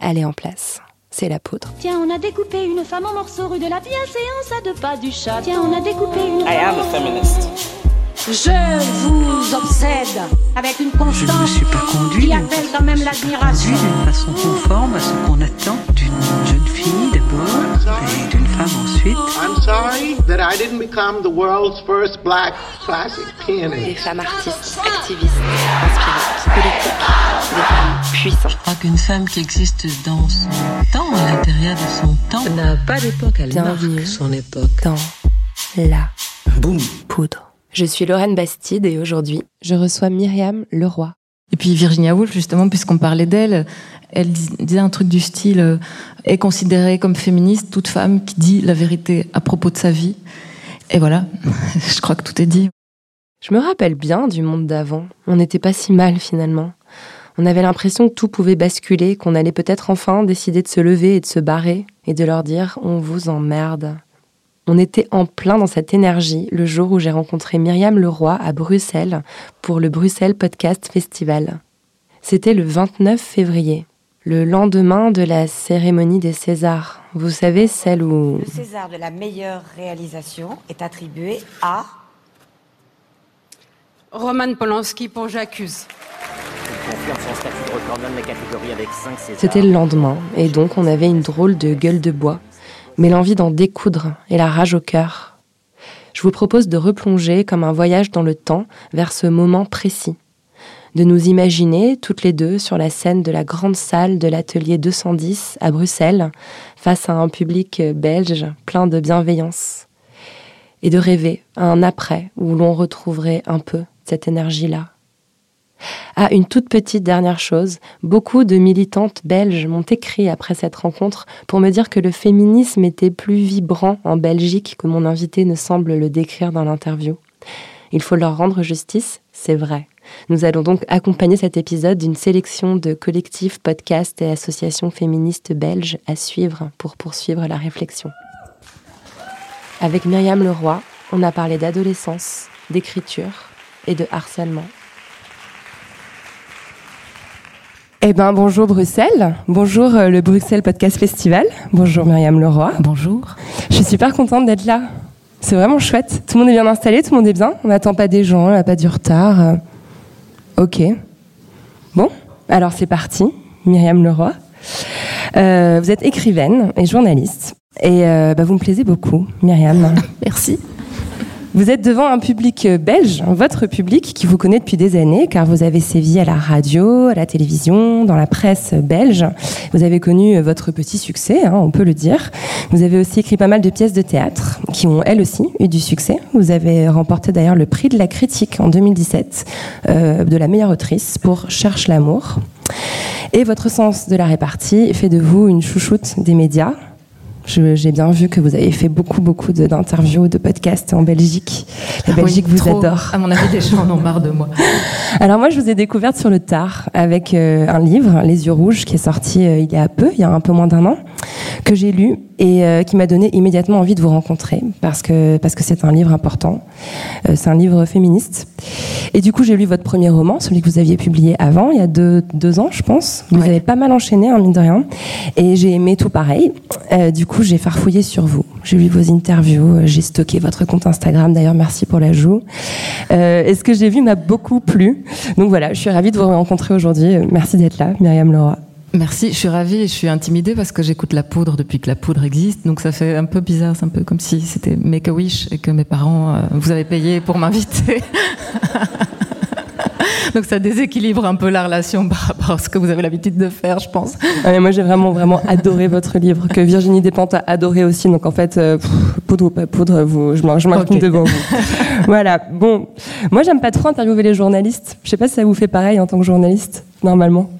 elle est en place. C'est la poudre. Tiens, on a découpé une femme en morceaux rue de la bienséance à deux pas du chat. Tiens, on a découpé une I am a feminist. Je vous obsède avec une constance Je me suis pas conduit qui appelle quand même l'admiration. d'une façon conforme à ce qu'on attend d'une jeune fille d'abord et d'une femme ensuite. I'm sorry that I didn't become the world's first black classic Des pianist. femmes artistes, activistes, inspirantes, politiques, des femmes puissantes. Je crois qu'une femme qui existe dans son temps, à l'intérieur de son temps, n'a pas d'époque, elle Bienvenue. marque son époque. Dans la Boum. poudre. Je suis Lorraine Bastide et aujourd'hui, je reçois Myriam Leroy. Et puis Virginia Woolf, justement, puisqu'on parlait d'elle, elle dis- disait un truc du style euh, est considérée comme féministe toute femme qui dit la vérité à propos de sa vie. Et voilà, je crois que tout est dit. Je me rappelle bien du monde d'avant. On n'était pas si mal finalement. On avait l'impression que tout pouvait basculer, qu'on allait peut-être enfin décider de se lever et de se barrer et de leur dire on vous emmerde. On était en plein dans cette énergie le jour où j'ai rencontré Myriam Leroy à Bruxelles pour le Bruxelles Podcast Festival. C'était le 29 février, le lendemain de la cérémonie des Césars. Vous savez, celle où... Le César de la meilleure réalisation est attribué à Roman Polanski pour J'accuse. Il confirme son statut de recordman de la catégorie avec 5 Césars. C'était le lendemain, et donc on avait une drôle de gueule de bois, mais l'envie d'en découdre et la rage au cœur. Je vous propose de replonger comme un voyage dans le temps vers ce moment précis, de nous imaginer toutes les deux sur la scène de la grande salle de l'atelier 210 à Bruxelles, face à un public belge plein de bienveillance, et de rêver à un après où l'on retrouverait un peu cette énergie-là. Ah, une toute petite dernière chose. Beaucoup de militantes belges m'ont écrit après cette rencontre pour me dire que le féminisme était plus vibrant en Belgique que mon invité ne semble le décrire dans l'interview. Il faut leur rendre justice, c'est vrai. Nous allons donc accompagner cet épisode d'une sélection de collectifs, podcasts et associations féministes belges à suivre pour poursuivre la réflexion. Avec Myriam Leroy, on a parlé d'adolescence, d'écriture et de harcèlement. Eh ben bonjour Bruxelles, bonjour euh, le Bruxelles Podcast Festival, bonjour Myriam Leroy. Bonjour. Je suis super contente d'être là. C'est vraiment chouette. Tout le monde est bien installé, tout le monde est bien. On n'attend pas des gens, on n'a pas du retard. Ok. Bon, alors c'est parti. Myriam Leroy. Euh, vous êtes écrivaine et journaliste. Et euh, bah, vous me plaisez beaucoup, Myriam. Merci. Vous êtes devant un public euh, belge, votre public qui vous connaît depuis des années, car vous avez sévi à la radio, à la télévision, dans la presse belge. Vous avez connu euh, votre petit succès, hein, on peut le dire. Vous avez aussi écrit pas mal de pièces de théâtre qui ont elles aussi eu du succès. Vous avez remporté d'ailleurs le prix de la critique en 2017 euh, de la meilleure autrice pour Cherche l'amour. Et votre sens de la répartie fait de vous une chouchoute des médias. J'ai bien vu que vous avez fait beaucoup, beaucoup d'interviews, de podcasts en Belgique. La Belgique Oui, vous trop. adore. À mon avis, les gens en ont marre de moi. Alors moi, je vous ai découverte sur le tard avec euh, un livre, Les yeux rouges, qui est sorti euh, il y a peu, il y a un peu moins d'un an, que j'ai lu et euh, qui m'a donné immédiatement envie de vous rencontrer parce que parce que c'est un livre important. C'est un livre féministe. Et du coup, j'ai lu votre premier roman, celui que vous aviez publié avant, il y a deux, deux ans, je pense. Vous Ouais. avez pas mal enchaîné, hein, mine de rien. Et j'ai aimé tout pareil. Du coup, j'ai farfouillé sur vous. J'ai lu vos interviews, euh, j'ai stocké votre compte Instagram. D'ailleurs, merci pour l'ajout. Euh, et ce que j'ai vu m'a beaucoup plu. Donc voilà, je suis ravie de vous rencontrer aujourd'hui. Euh, Merci d'être là, Myriam Leroy. Merci, je suis ravie et je suis intimidée parce que j'écoute la poudre depuis que la poudre existe. Donc ça fait un peu bizarre, c'est un peu comme si c'était Make a Wish et que mes parents euh, vous avaient payé pour m'inviter. Donc ça déséquilibre un peu la relation par rapport à ce que vous avez l'habitude de faire, je pense. Ah, mais moi, j'ai vraiment, vraiment adoré votre livre, que Virginie Despentes a adoré aussi. Donc, en fait, euh, poudre ou pas poudre, vous, je m'in- je m'incline Ok. devant vous. voilà. Bon, moi, j'aime pas trop interviewer les journalistes. Je sais pas si ça vous fait pareil en tant que journaliste, normalement.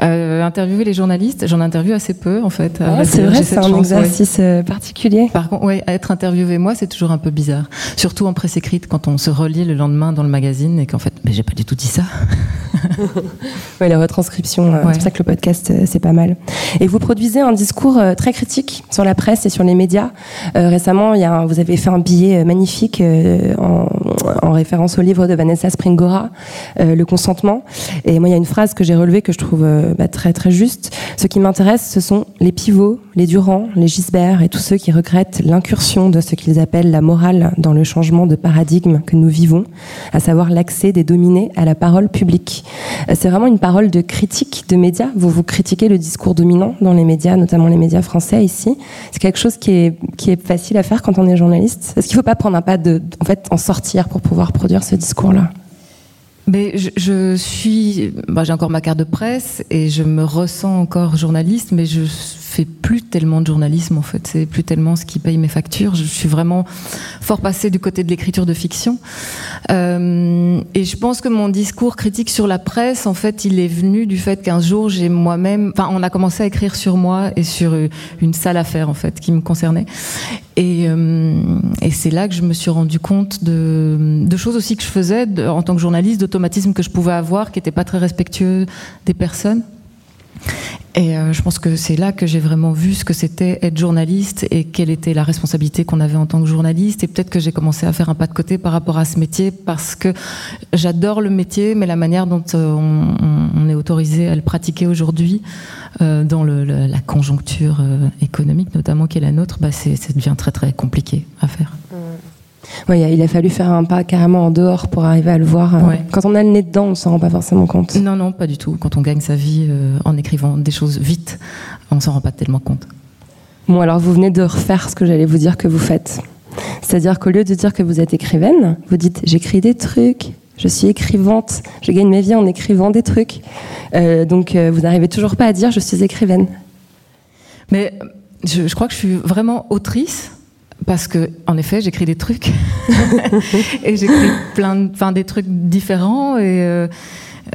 Euh, interviewer les journalistes, j'en interviewe assez peu en fait. Ah, c'est vrai, c'est un chance, exercice euh, particulier. Par contre, ouais, être interviewé moi, c'est toujours un peu bizarre. Surtout en presse écrite, quand on se relie le lendemain dans le magazine et qu'en fait, mais j'ai pas du tout dit ça. Ouais, la retranscription, euh, Ouais. c'est pour ça que le podcast, euh, c'est pas mal. Et vous produisez un discours euh, très critique sur la presse et sur les médias. Euh, récemment, il y a un- vous avez fait un billet magnifique euh, en, en référence au livre de Vanessa Springora, euh, Le consentement. Et moi, il y a une phrase que j'ai relevée que je trouve bah, très très juste. Ce qui m'intéresse, ce sont les pivots, les Durand, les Gisbert et tous ceux qui regrettent l'incursion de ce qu'ils appellent la morale dans le changement de paradigme que nous vivons, à savoir l'accès des dominés à la parole publique. Euh, c'est vraiment une parole de critique de médias. Vous vous critiquez le discours dominant dans les médias, notamment les médias français ici. C'est quelque chose qui est, qui est facile à faire quand on est journaliste. Est-ce qu'il ne faut pas prendre un pas de, en fait, en sortir pour pouvoir produire ce discours-là? Mais je, suis, bah, j'ai encore ma carte de presse et je me ressens encore journaliste, mais je fais plus tellement de journalisme en fait. C'est plus tellement ce qui paye mes factures. Je suis vraiment fort passée du côté de l'écriture de fiction. Euh, et je pense que mon discours critique sur la presse, en fait, il est venu du fait qu'un jour j'ai moi-même, enfin, on a commencé à écrire sur moi et sur une sale affaire en fait qui me concernait. Et, euh, et c'est là que je me suis rendu compte de, choses aussi que je faisais en tant que journaliste, d'automatismes que je pouvais avoir qui n'étaient pas très respectueux des personnes. Et euh, je pense que c'est là que j'ai vraiment vu ce que c'était être journaliste et quelle était la responsabilité qu'on avait en tant que journaliste. Et peut-être que j'ai commencé à faire un pas de côté par rapport à ce métier parce que j'adore le métier, mais la manière dont euh, on, est autorisé à le pratiquer aujourd'hui, euh, dans la conjoncture économique notamment qui est la nôtre, bah ça devient très très compliqué à faire. Oui, il a fallu faire un pas carrément en dehors pour arriver à le voir. Euh, Ouais. Quand on a le nez dedans, on s'en rend pas forcément compte. Non, non, pas du tout. Quand on gagne sa vie euh, en écrivant des choses vite, on s'en rend pas tellement compte. Bon, alors vous venez de refaire ce que j'allais vous dire que vous faites. C'est-à-dire qu'au lieu de dire que vous êtes écrivaine, vous dites j'écris des trucs, je suis écrivante, je gagne ma vie en écrivant des trucs. Euh, donc euh, vous n'arrivez toujours pas à dire je suis écrivaine. Mais je, je crois que je suis vraiment autrice parce que, en effet, j'écris des trucs. Et j'écris plein, de, des trucs différents et, euh,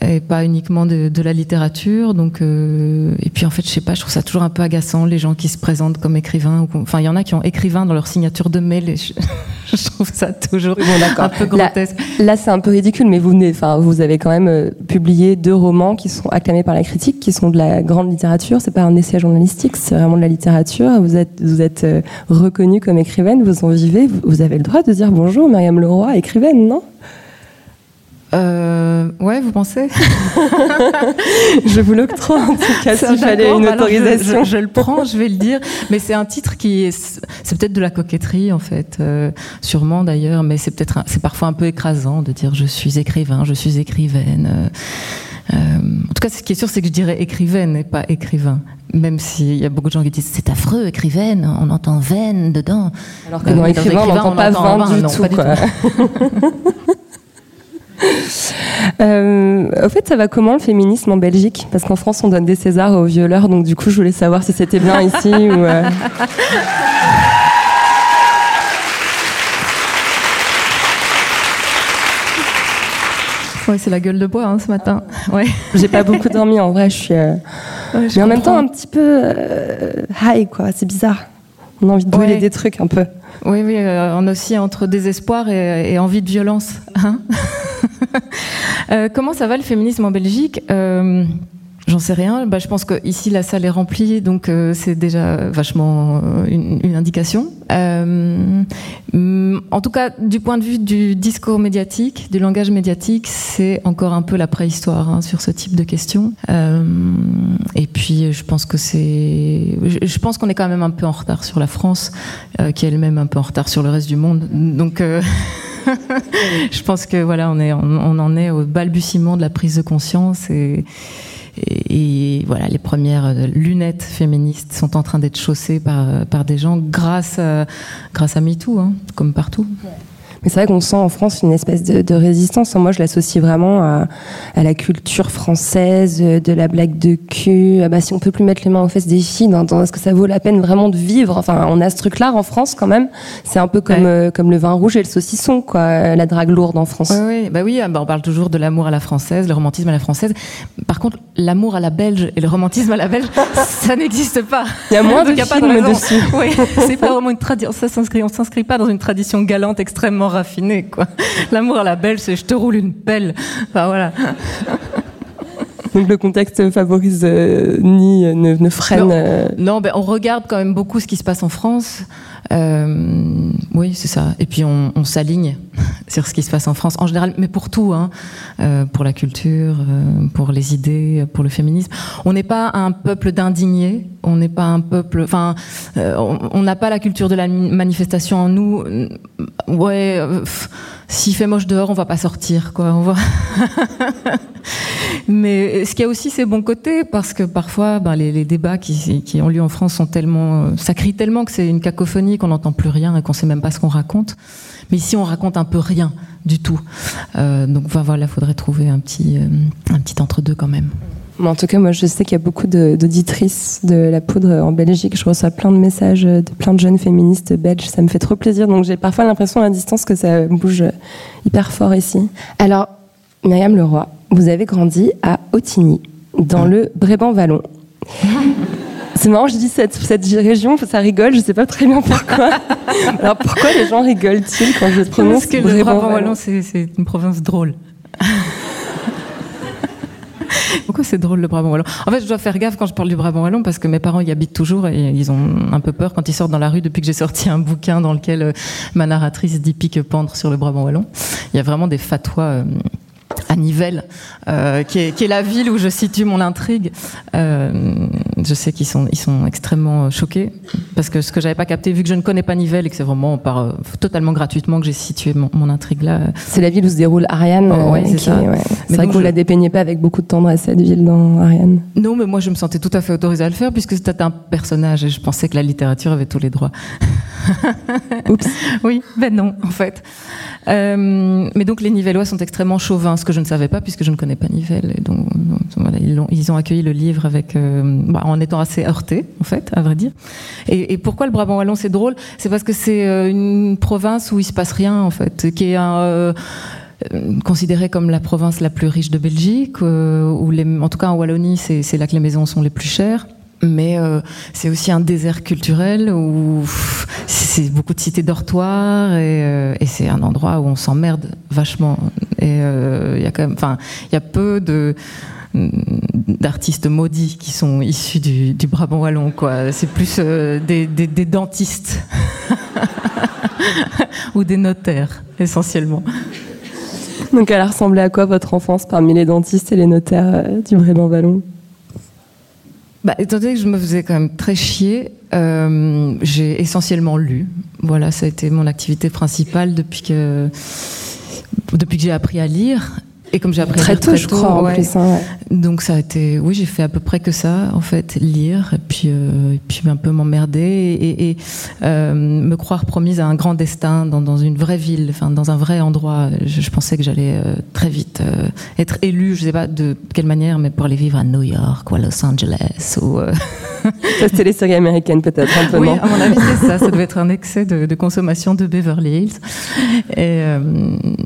et pas uniquement de, de, la littérature. Donc, euh, et puis en fait, je sais pas, je trouve ça toujours un peu agaçant les gens qui se présentent comme écrivains. Ou, enfin, il y en a qui ont écrivain dans leur signature de mail et je, je trouve ça toujours bon, un peu grotesque. Là, là c'est un peu ridicule, mais vous venez, enfin, vous avez quand même euh, publié deux romans qui sont acclamés par la critique, qui sont de la grande littérature. C'est pas un essai journalistique, c'est vraiment de la littérature. Vous êtes, vous êtes euh, reconnue comme écrivaine, vous en vivez. Vous, vous avez le droit de dire bonjour, Myriam Leroy, écrivaine, non? Euh, ouais, vous pensez? Je vous l'octroie en tout cas s'il fallait une autorisation. Je, je, je, le prends, je vais le dire. Mais c'est un titre qui est, c'est peut-être de la coquetterie en fait, euh, sûrement d'ailleurs, mais c'est peut-être, c'est parfois un peu écrasant de dire je suis écrivain, je suis écrivaine. Euh, en tout cas, ce qui est sûr, c'est que je dirais écrivaine et pas écrivain. Même s'il y a beaucoup de gens qui disent c'est affreux, écrivaine, on entend veine dedans. Alors que dans euh, écrivain, on n'entend pas vin du non, tout. Pas quoi. du tout. Euh, au fait, ça va comment le féminisme en Belgique? Parce qu'en France, on donne des Césars aux violeurs, donc du coup, je voulais savoir si c'était bien ici ou. Euh... Ouais, c'est la gueule de bois hein, ce matin. Ouais. J'ai pas beaucoup dormi en vrai, je suis. Euh... Ouais, je mais en même temps, un petit peu euh, high, quoi. C'est bizarre. On a envie de brûler ouais. des trucs un peu. Oui, oui, on oscille entre désespoir et, et envie de violence. Hein euh, comment ça va le féminisme en Belgique euh, J'en sais rien. Bah, je pense que ici la salle est remplie, donc euh, c'est déjà vachement une, indication. En tout cas, du point de vue du discours médiatique, du langage médiatique, c'est encore un peu la préhistoire hein, sur ce type de questions. Et puis, je pense que c'est, je, pense qu'on est quand même un peu en retard sur la France, qui est elle-même un peu en retard sur le reste du monde. Donc je pense que voilà, on, en est au balbutiement de la prise de conscience et, voilà, les premières lunettes féministes sont en train d'être chaussées par, par des gens grâce à, grâce MeToo, hein, comme partout. Mais c'est vrai qu'on sent en France une espèce de, de résistance. Moi, je l'associe vraiment à, à, la culture française, de la blague de cul. Ah bah, si on peut plus mettre les mains aux fesses des filles, dans, dans, est-ce que ça vaut la peine vraiment de vivre? Enfin, on a ce truc-là en France quand même. C'est un peu comme, ouais. euh, comme le vin rouge et le saucisson, quoi. La drague lourde en France. Bah oui bah on parle toujours de l'amour à la française, le romantisme à la française. Par contre, l'amour à la belge et le romantisme à la belge, ça n'existe pas. Il y a moins de de dessus. Oui, c'est pas vraiment une tradition. Ça s'inscrit, on s'inscrit pas dans une tradition galante extrêmement raffiné, quoi. L'amour à la belle, c'est je te roule une pelle. Enfin, voilà. Donc le contexte favorise ni ne, ne freine. Non, non ben, on regarde quand même beaucoup ce qui se passe en France. Euh, oui, c'est ça. Et puis on, on s'aligne sur ce qui se passe en France en général, mais pour tout, hein, euh, pour la culture, euh, pour les idées, pour le féminisme. On n'est pas un peuple d'indignés. On n'est pas un peuple. Enfin, euh, on n'a pas la culture de la manifestation en nous. Ouais, euh, s'il fait moche dehors, on va pas sortir, quoi. On va... Mais ce qui a aussi ses bons côtés, parce que parfois, ben, les, les, débats qui, qui, ont lieu en France sont tellement, euh, ça crie tellement que c'est une cacophonie qu'on n'entend plus rien et qu'on sait même pas ce qu'on raconte. Mais ici, on raconte un peu rien du tout. Euh, donc voilà, il faudrait trouver un petit, euh, un petit entre-deux quand même. En tout cas, moi, je sais qu'il y a beaucoup d'auditrices de, de, la poudre en Belgique. Je reçois plein de messages de plein de jeunes féministes belges. Ça me fait trop plaisir. Donc, j'ai parfois l'impression à distance que ça bouge hyper fort ici. Alors, Myriam Leroy, vous avez grandi à Ottigny, dans le Brabant-Wallon. C'est marrant, je dis cette, cette région, ça rigole, je sais pas très bien pourquoi. Alors pourquoi les gens rigolent-ils quand je prononce Parce que le Brabant-Wallon, c'est une province drôle. Pourquoi c'est drôle le Brabant wallon? En fait, je dois faire gaffe quand je parle du Brabant wallon parce que mes parents y habitent toujours et ils ont un peu peur quand ils sortent dans la rue depuis que j'ai sorti un bouquin dans lequel ma narratrice dit pique pendre sur le Brabant wallon. Il y a vraiment des fatwas. Euh, à Nivelles, euh, qui, est, qui, est, la ville où je situe mon intrigue. Euh, je sais qu'ils sont, ils sont extrêmement choqués parce que ce que j'avais pas capté, vu que je ne connais pas Nivelles et que c'est vraiment par euh, totalement gratuitement que j'ai situé mon, mon, intrigue là. C'est la ville où se déroule Ariane. Oh, ouais, c'est ça. Ouais. C'est vrai que vous je... la dépeignez pas avec beaucoup de tendresse cette ville dans Ariane. Non, mais moi je me sentais tout à fait autorisée à le faire puisque c'était un personnage et je pensais que la littérature avait tous les droits. Oups. oui, ben non, en fait. Euh, mais donc les Nivellois sont extrêmement chauvins, ce que je ne savais pas puisque je ne connais pas Nivelles. Et donc, ils, ont, accueilli le livre avec, euh, bah, en étant assez heurtés, en fait, à vrai dire. Et, pourquoi le Brabant wallon c'est drôle? C'est parce que c'est euh, une province où il se passe rien, en fait, qui est considérée comme la province la plus riche de Belgique, où en tout cas en Wallonie, c'est là que les maisons sont les plus chères mais euh, c'est aussi un désert culturel où c'est beaucoup de cités dortoirs et, euh, et c'est un endroit où on s'emmerde vachement. Et il euh, y a quand même, enfin, il y a peu de d'artistes maudits qui sont issus du, Brabant wallon. C'est plus des, des, des, dentistes ou des notaires, essentiellement. Donc, elle a ressemblé à quoi votre enfance parmi les dentistes et les notaires du Brabant wallon? Bah, étant donné que je me faisais quand même très chier, euh, j'ai essentiellement lu. Voilà, ça a été mon activité principale depuis que depuis que j'ai appris à lire. Et comme j'ai appris très tôt, très je crois, ouais. en plus. Hein, ouais. Donc ça a été, oui, j'ai fait à peu près que ça, en fait, lire et puis euh, et puis un peu m'emmerder et, et euh, me croire promise à un grand destin dans, dans une vraie ville, enfin dans un vrai endroit. Je, je pensais que j'allais euh, très vite être élue, je sais pas de quelle manière, mais pour aller vivre à New York ou à Los Angeles ou ça, c'était les séries américaines, peut-être, un peu, oui, non à mon avis, c'est ça. Ça devait être un excès de, de consommation de Beverly Hills. Et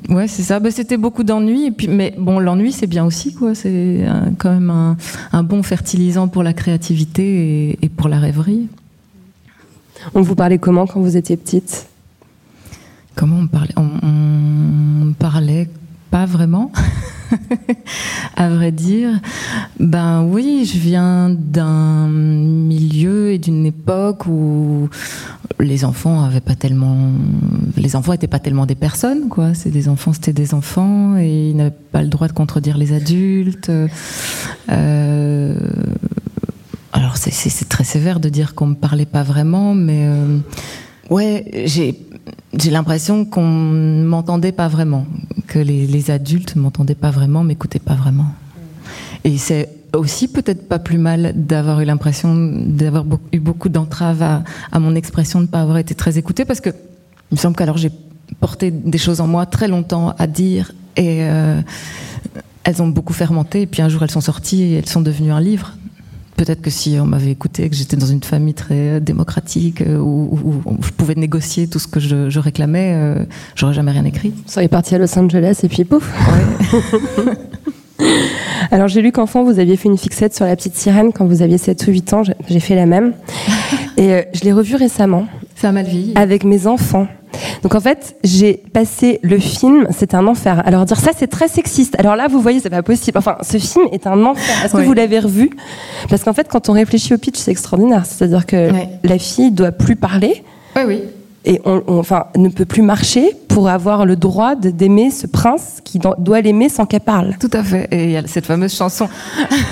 ouais, c'est ça. Bah, c'était beaucoup d'ennui. Et puis, mais bon, l'ennui, c'est bien aussi, quoi. C'est quand même un, un, bon fertilisant pour la créativité et, et pour la rêverie. On vous parlait comment quand vous étiez petite? Comment on parlait? On, on parlait pas vraiment. à vrai dire, ben oui, je viens d'un milieu et d'une époque où les enfants avaient pas tellement, les enfants étaient pas tellement des personnes, quoi. C'est des enfants, c'était des enfants et ils n'avaient pas le droit de contredire les adultes. Euh, alors c'est très sévère de dire qu'on me parlait pas vraiment, mais euh, ouais, j'ai l'impression qu'on m'entendait pas vraiment, que les, adultes m'entendaient pas vraiment, m'écoutaient pas vraiment. Et c'est aussi peut-être pas plus mal d'avoir eu l'impression d'avoir eu beaucoup d'entraves à, à, mon expression, de ne pas avoir été très écoutée, parce que il me semble qu'alors j'ai porté des choses en moi très longtemps à dire, et euh, elles ont beaucoup fermenté, et puis un jour elles sont sorties et elles sont devenues un livre peut-être que si on m'avait écouté, que j'étais dans une famille très démocratique, euh, où, où, où, je pouvais négocier tout ce que je, je réclamais, euh, j'aurais jamais rien écrit. Vous seriez parti à Los Angeles et puis pouf ouais. Alors j'ai lu qu'enfant vous aviez fait une fixette sur la petite sirène quand vous aviez 7 ou 8 ans, j'ai fait la même. Et euh, je l'ai revue récemment. Ça mal vieilli. Avec mes enfants. Donc en fait, j'ai passé le film, c'était un enfer. Alors dire ça, c'est très sexiste. Alors là, vous voyez, c'est pas possible. Enfin, ce film est un enfer. Est-ce que vous l'avez revu? Parce qu'en fait, quand on réfléchit au pitch, c'est extraordinaire. C'est-à-dire que la fille doit plus parler. Oui, oui et on, enfin, ne peut plus marcher pour avoir le droit d'aimer ce prince qui doit l'aimer sans qu'elle parle. Tout à fait. Et il y a cette fameuse chanson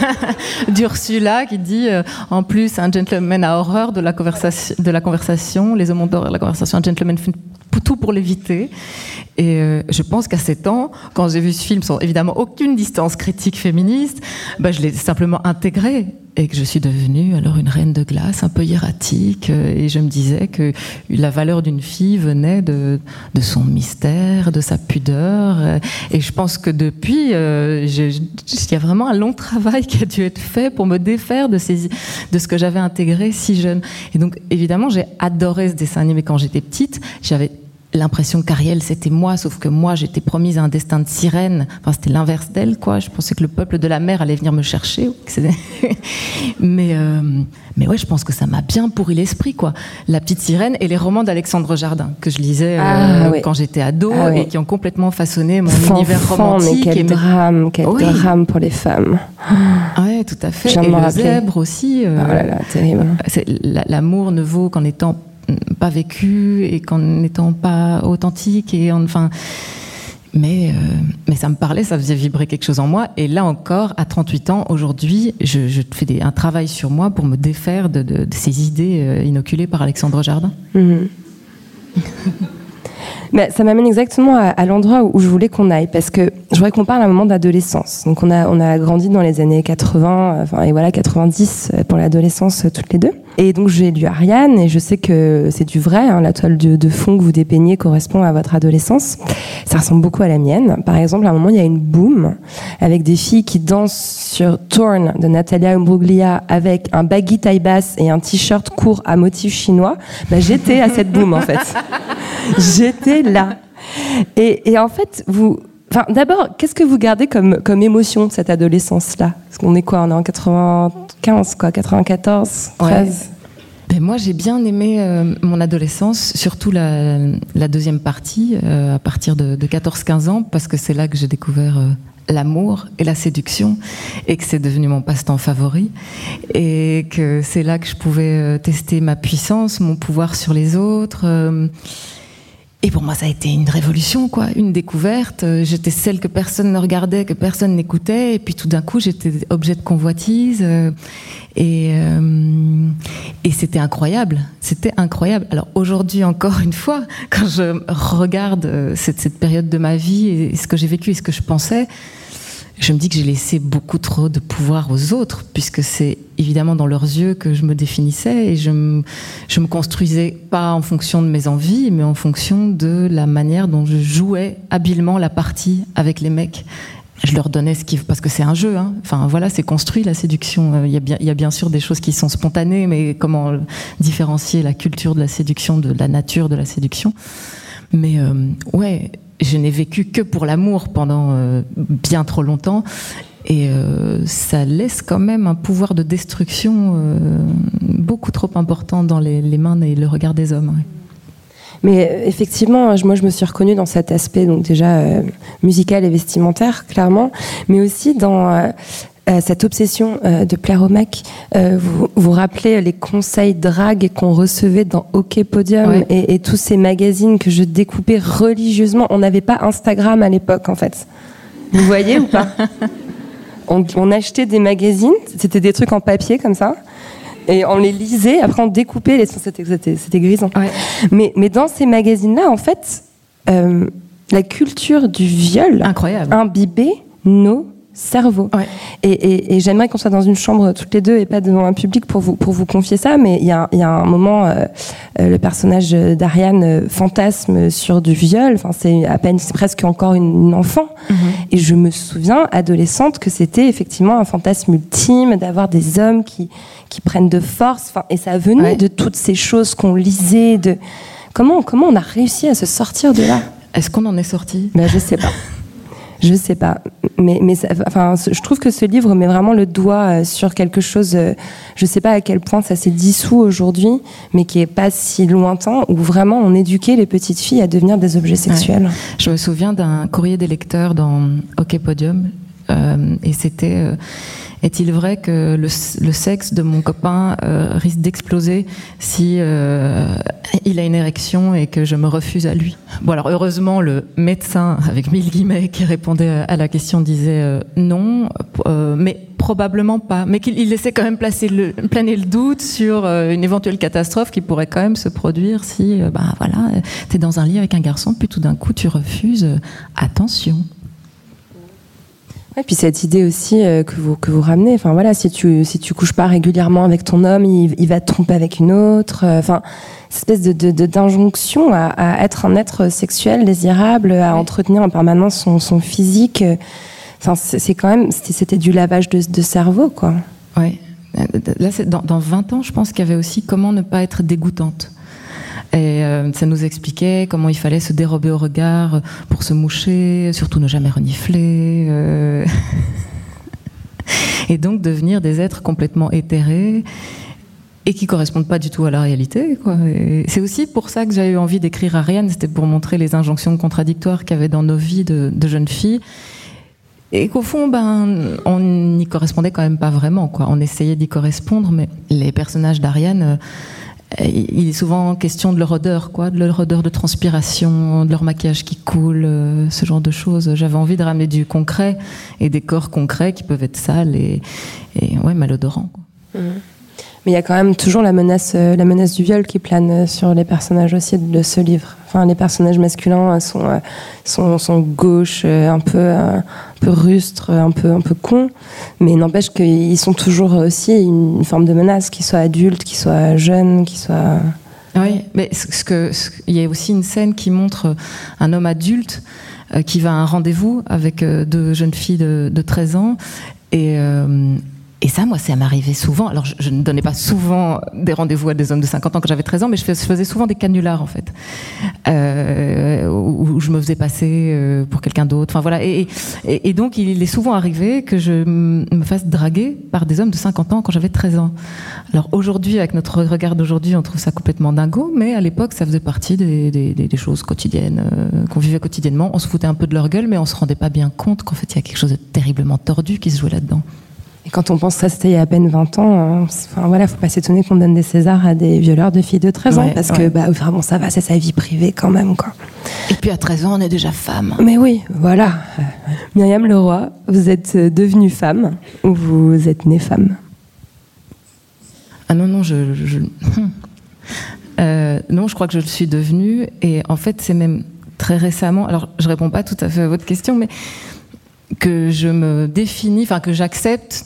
d'Ursula qui dit euh, en plus un gentleman a horreur de la conversation, de la conversation les hommes ont horreur de la conversation, un gentleman fait tout pour l'éviter. Et euh, je pense qu'à 7 ans, quand j'ai vu ce film sans évidemment aucune distance critique féministe, bah, je l'ai simplement intégré et que je suis devenue alors une reine de glace un peu hiératique euh, et je me disais que la valeur d'une fille venait de, de, son mystère, de sa pudeur. Euh, et je pense que depuis euh, il y a vraiment un long travail qui a dû être fait pour me défaire de, ces, de ce que j'avais intégré si jeune. Et donc évidemment j'ai adoré ce dessin animé. Quand j'étais petite j'avais l'impression qu'Ariel c'était moi, sauf que moi j'étais promise à un destin de sirène. Enfin, c'était l'inverse d'elle, quoi. Je pensais que le peuple de la mer allait venir me chercher. mais, euh, mais ouais, je pense que ça m'a bien pourri l'esprit, quoi. La petite sirène et les romans d'Alexandre Jardin que je lisais euh, ah, quand j'étais ado ah, et qui ont complètement façonné mon univers romantique. Mais quel drame, quel drame pour les femmes. Ah ouais, tout à fait. Et le zèbre aussi. Euh, oh là là, terrible. L'amour ne vaut qu'en étant pas vécu et qu'en n'étant pas authentique et enfin mais, euh, mais ça me parlait, ça faisait vibrer quelque chose en moi. Et là encore, à 38 ans, aujourd'hui, je, je fais des, un travail sur moi pour me défaire de, de, ces idées euh, inoculées par Alexandre Jardin. Mhm. Mais ça m'amène exactement à, l'endroit où je voulais qu'on aille, parce que je voudrais qu'on parle à un moment d'adolescence. Donc on a, on a grandi dans les années 80, enfin, et voilà, 90 pour l'adolescence toutes les deux. Et donc j'ai lu Ariane, et je sais que c'est du vrai, hein, la toile de, de, fond que vous dépeignez correspond à votre adolescence. Ça ressemble beaucoup à la mienne. Par exemple, à un moment, il y a une boom avec des filles qui dansent sur Torn de Natalia Imbruglia avec un baggy taille basse et un t-shirt court à motif chinois. Bah, j'étais à cette boom en fait. J'étais là. Et, en fait, vous. Enfin, d'abord, qu'est-ce que vous gardez comme, comme émotion de cette adolescence-là? Parce qu'on est quoi? On est en 95, quoi 94, 13 ben moi, j'ai bien aimé euh, mon adolescence, surtout la, deuxième partie, euh, à partir de, 14-15 ans, parce que c'est là que j'ai découvert euh, l'amour et la séduction, et que c'est devenu mon passe-temps favori, et que c'est là que je pouvais tester ma puissance, mon pouvoir sur les autres. Et pour moi, ça a été une révolution, quoi, une découverte. J'étais celle que personne ne regardait, que personne n'écoutait, et puis tout d'un coup, j'étais objet de convoitise. Euh, et, euh, et c'était incroyable. C'était incroyable. Alors aujourd'hui, encore une fois, quand je regarde euh, cette, cette période de ma vie et ce que j'ai vécu et ce que je pensais, je me dis que j'ai laissé beaucoup trop de pouvoir aux autres, puisque c'est évidemment dans leurs yeux que je me définissais et je me, je me construisais pas en fonction de mes envies, mais en fonction de la manière dont je jouais habilement la partie avec les mecs. Je leur donnais ce qu'ils... Parce que c'est un jeu, hein. Enfin, voilà, c'est construit, la séduction. Euh, il y, a bien, il y a bien sûr des choses qui sont spontanées, mais comment différencier la culture de la séduction de la nature de la séduction? Mais euh, ouais je n'ai vécu que pour l'amour pendant euh, bien trop longtemps. Et euh, ça laisse quand même un pouvoir de destruction beaucoup trop important dans les, mains et le regard des hommes. Mais effectivement, moi je me suis reconnue dans cet aspect, donc déjà musical et vestimentaire, clairement, mais aussi dans cette obsession euh, de plaire au mec. Euh, vous vous rappelez les conseils drague qu'on recevait dans OK Podium et, tous ces magazines que je découpais religieusement. On n'avait pas Instagram à l'époque, en fait. Vous voyez ou pas on, achetait des magazines, c'était des trucs en papier comme ça et on les lisait. Après, on découpait les. C'était grisant. Mais, mais dans ces magazines-là, en fait, la culture du viol Incroyable. imbibée nos cerveau. Et, j'aimerais qu'on soit dans une chambre toutes les deux et pas devant un public pour vous, pour vous confier ça, mais il y a, un moment, euh, euh, le personnage d'Ariane euh, fantasme sur du viol, enfin, c'est à peine, c'est presque encore une, enfant. Mhm. Et je me souviens, adolescente, que c'était effectivement un fantasme ultime d'avoir des hommes qui, qui prennent de force, et ça venait de toutes ces choses qu'on lisait, de... Comment, comment on a réussi à se sortir de là? Est-ce qu'on en est sorti? Ben, Je sais pas. Je sais pas, mais mais enfin, je trouve que ce livre met vraiment le doigt sur quelque chose. je sais pas à quel point ça s'est dissous aujourd'hui, mais qui est pas si lointain, où vraiment on éduquait les petites filles à devenir des objets sexuels. Je me souviens d'un courrier des lecteurs dans OK Podium, et c'était est-il vrai que le, sexe de mon copain euh, risque d'exploser si euh, il a une érection et que je me refuse à lui? Bon alors heureusement le médecin avec mille guillemets qui répondait à la question disait euh, non, mais probablement pas, mais qu'il laissait quand même planer le doute sur une éventuelle catastrophe qui pourrait quand même se produire si, bah voilà, t'es dans un lit avec un garçon puis tout d'un coup tu refuses. attention. Et puis cette idée aussi euh, que vous que vous ramenez, enfin voilà, si tu si tu couches pas régulièrement avec ton homme, il, va te tromper avec une autre. Euh, enfin, cette espèce de d'injonction à, être un être sexuel désirable, à entretenir en permanence son, son physique. Enfin, c'est quand même c'était du lavage de, de cerveau, quoi. Ouais. Là, dans, dans 20 ans, je pense qu'il y avait aussi comment ne pas être dégoûtante. Et euh, ça nous expliquait comment il fallait se dérober au regard pour se moucher, surtout ne jamais renifler. Euh. et donc devenir des êtres complètement éthérés et qui correspondent pas du tout à la réalité. C'est aussi pour ça que j'ai eu envie d'écrire Ariane, c'était pour montrer les injonctions contradictoires qu'il y avait dans nos vies de, jeunes filles. Et qu'au fond, ben, on n'y correspondait quand même pas vraiment. On essayait d'y correspondre, mais les personnages d'Ariane, il est souvent question de leur odeur, quoi, de leur odeur de transpiration, de leur maquillage qui coule, euh, ce genre de choses. J'avais envie de ramener du concret et des corps concrets qui peuvent être sales et, et ouais, malodorants. Quoi. Mmh. Mais il y a quand même toujours la menace, euh, la menace du viol qui plane euh, sur les personnages aussi de ce livre. Enfin, les personnages masculins euh, sont, sont, gauches, un peu, un peu rustres, un peu, un peu cons, mais n'empêche qu'ils sont toujours aussi une forme de menace, qu'ils soient adultes, qu'ils soient jeunes, qu'ils soient. Oui, mais ce que, il y a aussi une scène qui montre un homme adulte qui va à un rendez-vous avec deux jeunes filles de, de 13 ans et et ça, moi, ça m'arrivait souvent. Alors, je, ne donnais pas souvent des rendez-vous à des hommes de 50 ans quand j'avais 13 ans, mais je, faisais souvent des canulars, en fait, euh, où, je me faisais passer euh, pour quelqu'un d'autre. Enfin, voilà. Et, et, donc, il est souvent arrivé que je me fasse draguer par des hommes de 50 ans quand j'avais 13 ans. Alors, aujourd'hui, avec notre regard d'aujourd'hui, on trouve ça complètement dingo, mais à l'époque, ça faisait partie des, des, des choses quotidiennes, euh, qu'on vivait quotidiennement. On se foutait un peu de leur gueule, mais on se rendait pas bien compte qu'en fait, il y a quelque chose de terriblement tordu qui se jouait là-dedans. Et quand on pense que ça, c'était il y a à peine 20 ans, hein, enfin voilà, faut pas s'étonner qu'on donne des Césars à des violeurs de filles de 13 ans, parce que bah, vraiment, ça va, c'est sa vie privée quand même. Quoi. Et puis à 13 ans, on est déjà femme. Mais oui, voilà. Myriam Leroy, vous êtes devenue femme ou vous êtes née femme? Ah non, non, je. je... Euh, non, je crois que je le suis devenue. Et en fait, c'est même très récemment. Alors, je réponds pas tout à fait à votre question, mais que je me définis, enfin que j'accepte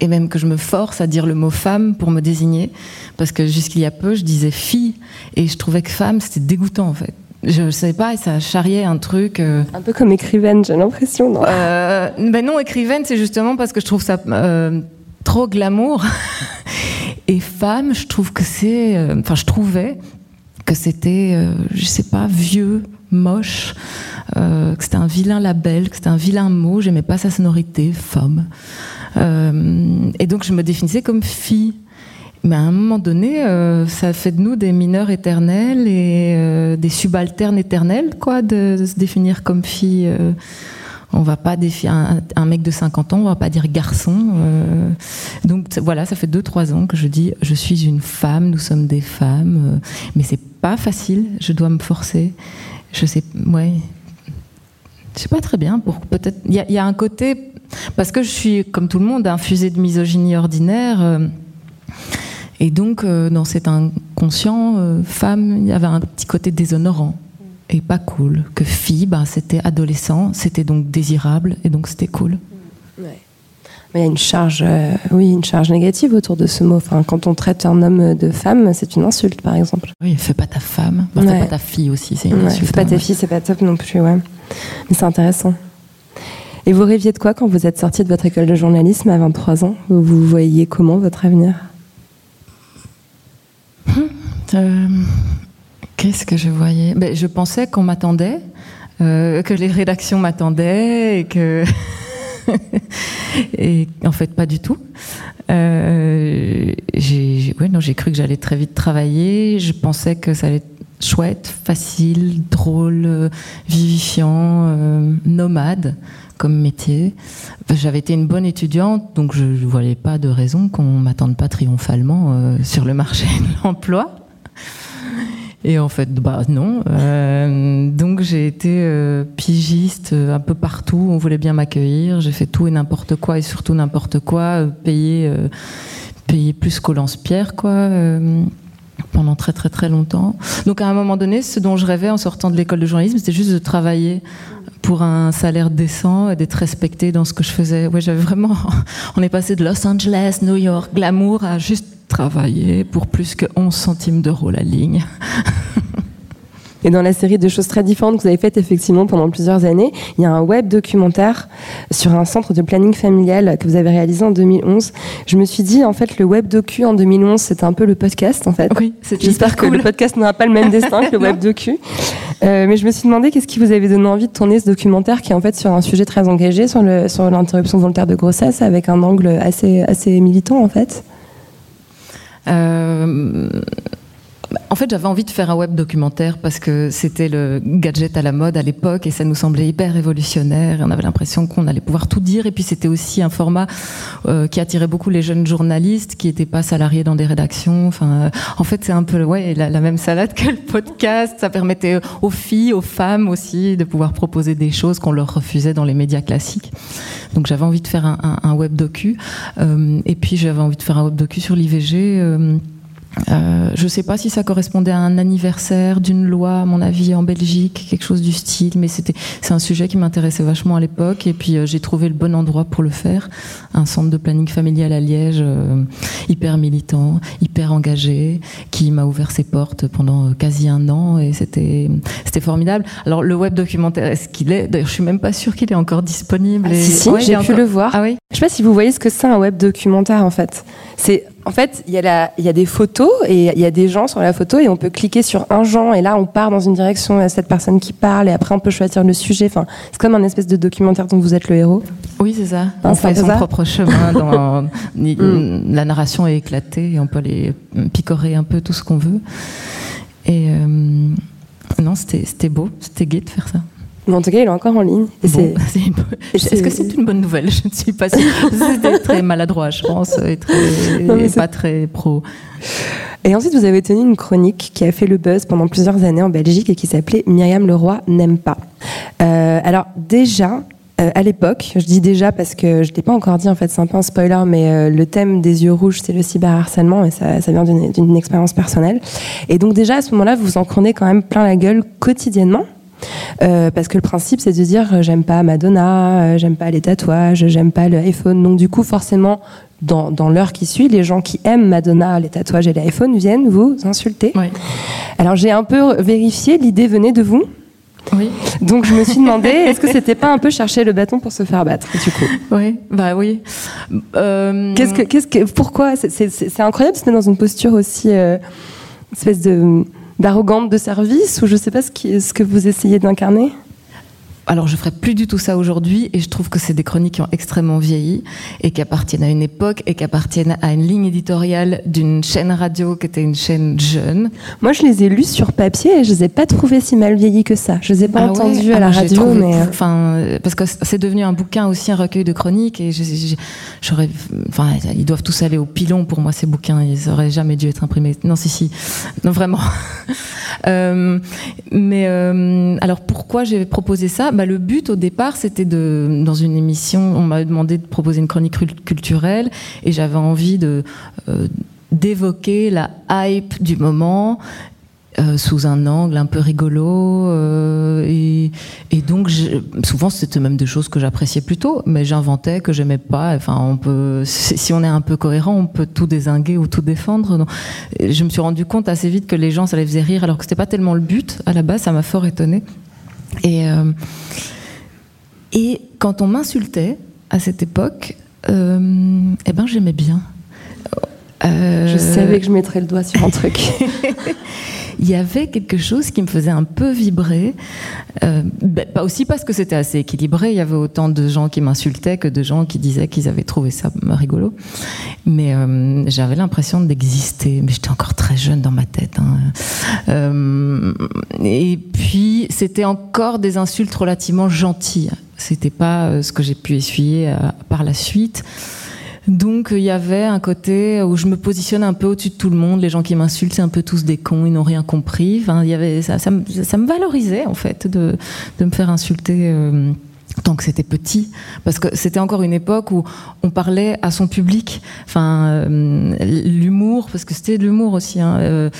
et même que je me force à dire le mot femme pour me désigner, parce que jusqu'il y a peu, je disais fille, et je trouvais que femme, c'était dégoûtant en fait. Je ne sais pas, et ça charriait un truc. Euh, un peu comme écrivaine, j'ai l'impression, non euh, Ben non, écrivaine, c'est justement parce que je trouve ça euh, trop glamour. et femme, je trouve que c'est. Enfin, je trouvais que c'était, je sais pas, vieux, moche. Que c'était un vilain label, que c'était un vilain mot, j'aimais pas sa sonorité, femme. Euh, et donc je me définissais comme fille. Mais à un moment donné, euh, ça fait de nous des mineurs éternels et des subalternes éternels, quoi, de, se définir comme fille. on va pas définir un, mec de 50 ans, on va pas dire garçon. donc voilà, ça fait 2-3 ans que je dis je suis une femme, nous sommes des femmes, mais c'est pas facile, je dois me forcer. Je sais, ouais, je sais pas très bien. Pour peut-être, il y, a un côté parce que je suis comme tout le monde infusée de misogynie ordinaire. Euh, et donc, euh, dans cet inconscient, euh, femme, il y avait un petit côté déshonorant et pas cool. Que fille, bah, c'était adolescent, c'était donc désirable et donc c'était cool. Ouais. Mais il y a une charge, oui, une charge négative autour de ce mot. Enfin, quand on traite un homme de femme, c'est une insulte, par exemple. Oui, fais pas ta femme, fais pas ta fille aussi, c'est une insulte. Fais pas hein, ta fille, c'est pas top non plus, ouais. Mais c'est intéressant. Et vous rêviez de quoi quand vous êtes sorti de votre école de journalisme à 23 ans? Vous voyez comment votre avenir? Hum, euh, Qu'est-ce que je voyais? Ben, Je pensais qu'on m'attendait que les rédactions m'attendaient et que et en fait pas du tout. non, j'ai cru que j'allais très vite travailler. Je pensais que ça allait chouette, facile, drôle, vivifiant, nomade comme métier. J'avais été une bonne étudiante, donc je ne voyais pas de raison qu'on m'attende pas triomphalement euh, sur le marché de l'emploi. Et en fait, bah non. Euh, donc j'ai été euh, pigiste un peu partout. On voulait bien m'accueillir. J'ai fait tout et n'importe quoi et surtout n'importe quoi, payer, payer plus qu'au lance-pierre, quoi pendant très très très longtemps. Donc à un moment donné, ce dont je rêvais en sortant de l'école de journalisme, c'était juste de travailler pour un salaire décent et d'être respecté dans ce que je faisais. Ouais, j'avais vraiment. On est passé de Los Angeles, New York, glamour à juste travailler pour plus que 11 centimes d'euros la ligne. Et dans la série de choses très différentes que vous avez faites effectivement pendant plusieurs années, il y a un web documentaire sur un centre de planning familial que vous avez réalisé en 2011. Je me suis dit, en fait, le web docu en 2011, c'était un peu le podcast, en fait. Oui, J'espère que le podcast n'aura pas le même destin que le web docu. Euh, mais je me suis demandé qu'est-ce qui vous avait donné envie de tourner ce documentaire qui est en fait sur un sujet très engagé, sur l'interruption sur volontaire de grossesse, avec un angle assez, assez militant, en fait? Euh, en fait, j'avais envie de faire un web documentaire parce que c'était le gadget à la mode à l'époque et ça nous semblait hyper révolutionnaire. on avait l'impression qu'on allait pouvoir tout dire. Et puis, c'était aussi un format euh, qui attirait beaucoup les jeunes journalistes qui n'étaient pas salariés dans des rédactions. Enfin, euh, en fait, c'est un peu ouais, la, même salade que le podcast. Ça permettait aux filles, aux femmes aussi de pouvoir proposer des choses qu'on leur refusait dans les médias classiques. Donc, j'avais envie de faire un, web docu. Euh, et puis, j'avais envie de faire un web docu sur l'IVG. Euh, je ne sais pas si ça correspondait à un anniversaire d'une loi, à mon avis, en Belgique, quelque chose du style, mais c'était c'est un sujet qui m'intéressait vachement à l'époque. Et puis euh, j'ai trouvé le bon endroit pour le faire, un centre de planning familial à Liège, euh, hyper militant, hyper engagé, qui m'a ouvert ses portes pendant quasi un an, et c'était c'était formidable. Alors le web documentaire, est-ce qu'il est? D'ailleurs, je suis même pas sûre qu'il est encore disponible. Ah, si, si, j'ai pu le voir. Ah oui? Je sais pas si vous voyez ce que c'est un web documentaire en fait. C'est en fait, il y, a il y a des photos et il y a des gens sur la photo et on peut cliquer sur un genre et là on part dans une direction à cette personne qui parle et après on peut choisir le sujet. Enfin, c'est comme un espèce de documentaire dont vous êtes le héros. Oui, c'est ça. On fait son propre chemin. Dans, mm. La narration est éclatée et on peut aller picorer un peu tout ce qu'on veut. Et euh, non, c'était beau, c'était gai de faire ça. Mais en tout cas, il est encore en ligne. Est-ce que c'est une bonne nouvelle? Je ne suis pas sûre. C'était très maladroit, je pense, et, très, pas très pro. Et ensuite, vous avez tenu une chronique qui a fait le buzz pendant plusieurs années en Belgique et qui s'appelait Myriam Leroy n'aime pas. Euh, alors déjà, euh, à l'époque, je dis déjà parce que je ne l'ai pas encore dit, en fait, c'est un peu un spoiler, mais euh, le thème des yeux rouges, c'est le cyberharcèlement et ça, ça vient d'une expérience personnelle. Et donc déjà, à ce moment-là, vous en prenez quand même plein la gueule quotidiennement. Euh, parce que le principe, c'est de dire euh, j'aime pas Madonna, euh, j'aime pas les tatouages, j'aime pas le iPhone. Donc du coup, forcément, dans, dans l'heure qui suit, les gens qui aiment Madonna, les tatouages et l'iPhone viennent vous insulter. Alors j'ai un peu vérifié, l'idée venait de vous. Oui. Donc je me suis demandé, est-ce que c'était pas un peu chercher le bâton pour se faire battre, du coup? Oui, bah oui. Qu'est-ce que, qu'est-ce que, pourquoi? C'est incroyable, c'était dans une posture aussi espèce de d'arrogante de service ou je sais pas ce, qui, ce que vous essayez d'incarner? Alors je ferai plus du tout ça aujourd'hui et je trouve que c'est des chroniques qui ont extrêmement vieilli et qui appartiennent à une époque et qui appartiennent à une ligne éditoriale d'une chaîne radio qui était une chaîne jeune. Moi je les ai lus sur papier et je les ai pas trouvés si mal vieillis que ça. Je les ai pas ah entendus à ah, la radio mais euh, enfin parce que c'est devenu un bouquin aussi un recueil de chroniques et j'aurais enfin ils doivent tous aller au pilon pour moi ces bouquins, ils auraient jamais dû être imprimés. Non si si. Non vraiment. euh, mais euh, alors pourquoi j'ai proposé ça? Bah, le but au départ, c'était de, dans une émission, on m'a demandé de proposer une chronique culturelle et j'avais envie de euh, d'évoquer la hype du moment euh, sous un angle un peu rigolo euh, et, donc souvent c'était même des choses que j'appréciais plutôt mais j'inventais que j'aimais pas. Enfin si on est un peu cohérent on peut tout désinguer ou tout défendre. Je me suis rendu compte assez vite que les gens ça les faisait rire alors que c'était pas tellement le but à la base ça m'a fort étonné et, euh, et quand on m'insultait à cette époque, euh, eh ben j'aimais bien. Euh, je savais que je mettrais le doigt sur un truc. il y avait quelque chose qui me faisait un peu vibrer. Euh, ben, aussi parce que c'était assez équilibré. Il y avait autant de gens qui m'insultaient que de gens qui disaient qu'ils avaient trouvé ça rigolo. Mais euh, j'avais l'impression d'exister. Mais j'étais encore très jeune dans ma tête. Hein. Euh, et puis, c'était encore des insultes relativement gentilles. C'était pas ce que j'ai pu essuyer par la suite. Donc il y avait un côté où je me positionne un peu au-dessus de tout le monde. Les gens qui m'insultent, c'est un peu tous des cons, ils n'ont rien compris. Enfin, il y avait ça, ça, me, valorisait en fait de, de me faire insulter. Euh, tant que c'était petit, parce que c'était encore une époque où on parlait à son public. Enfin, euh, l'humour, parce que c'était de l'humour aussi, hein, euh,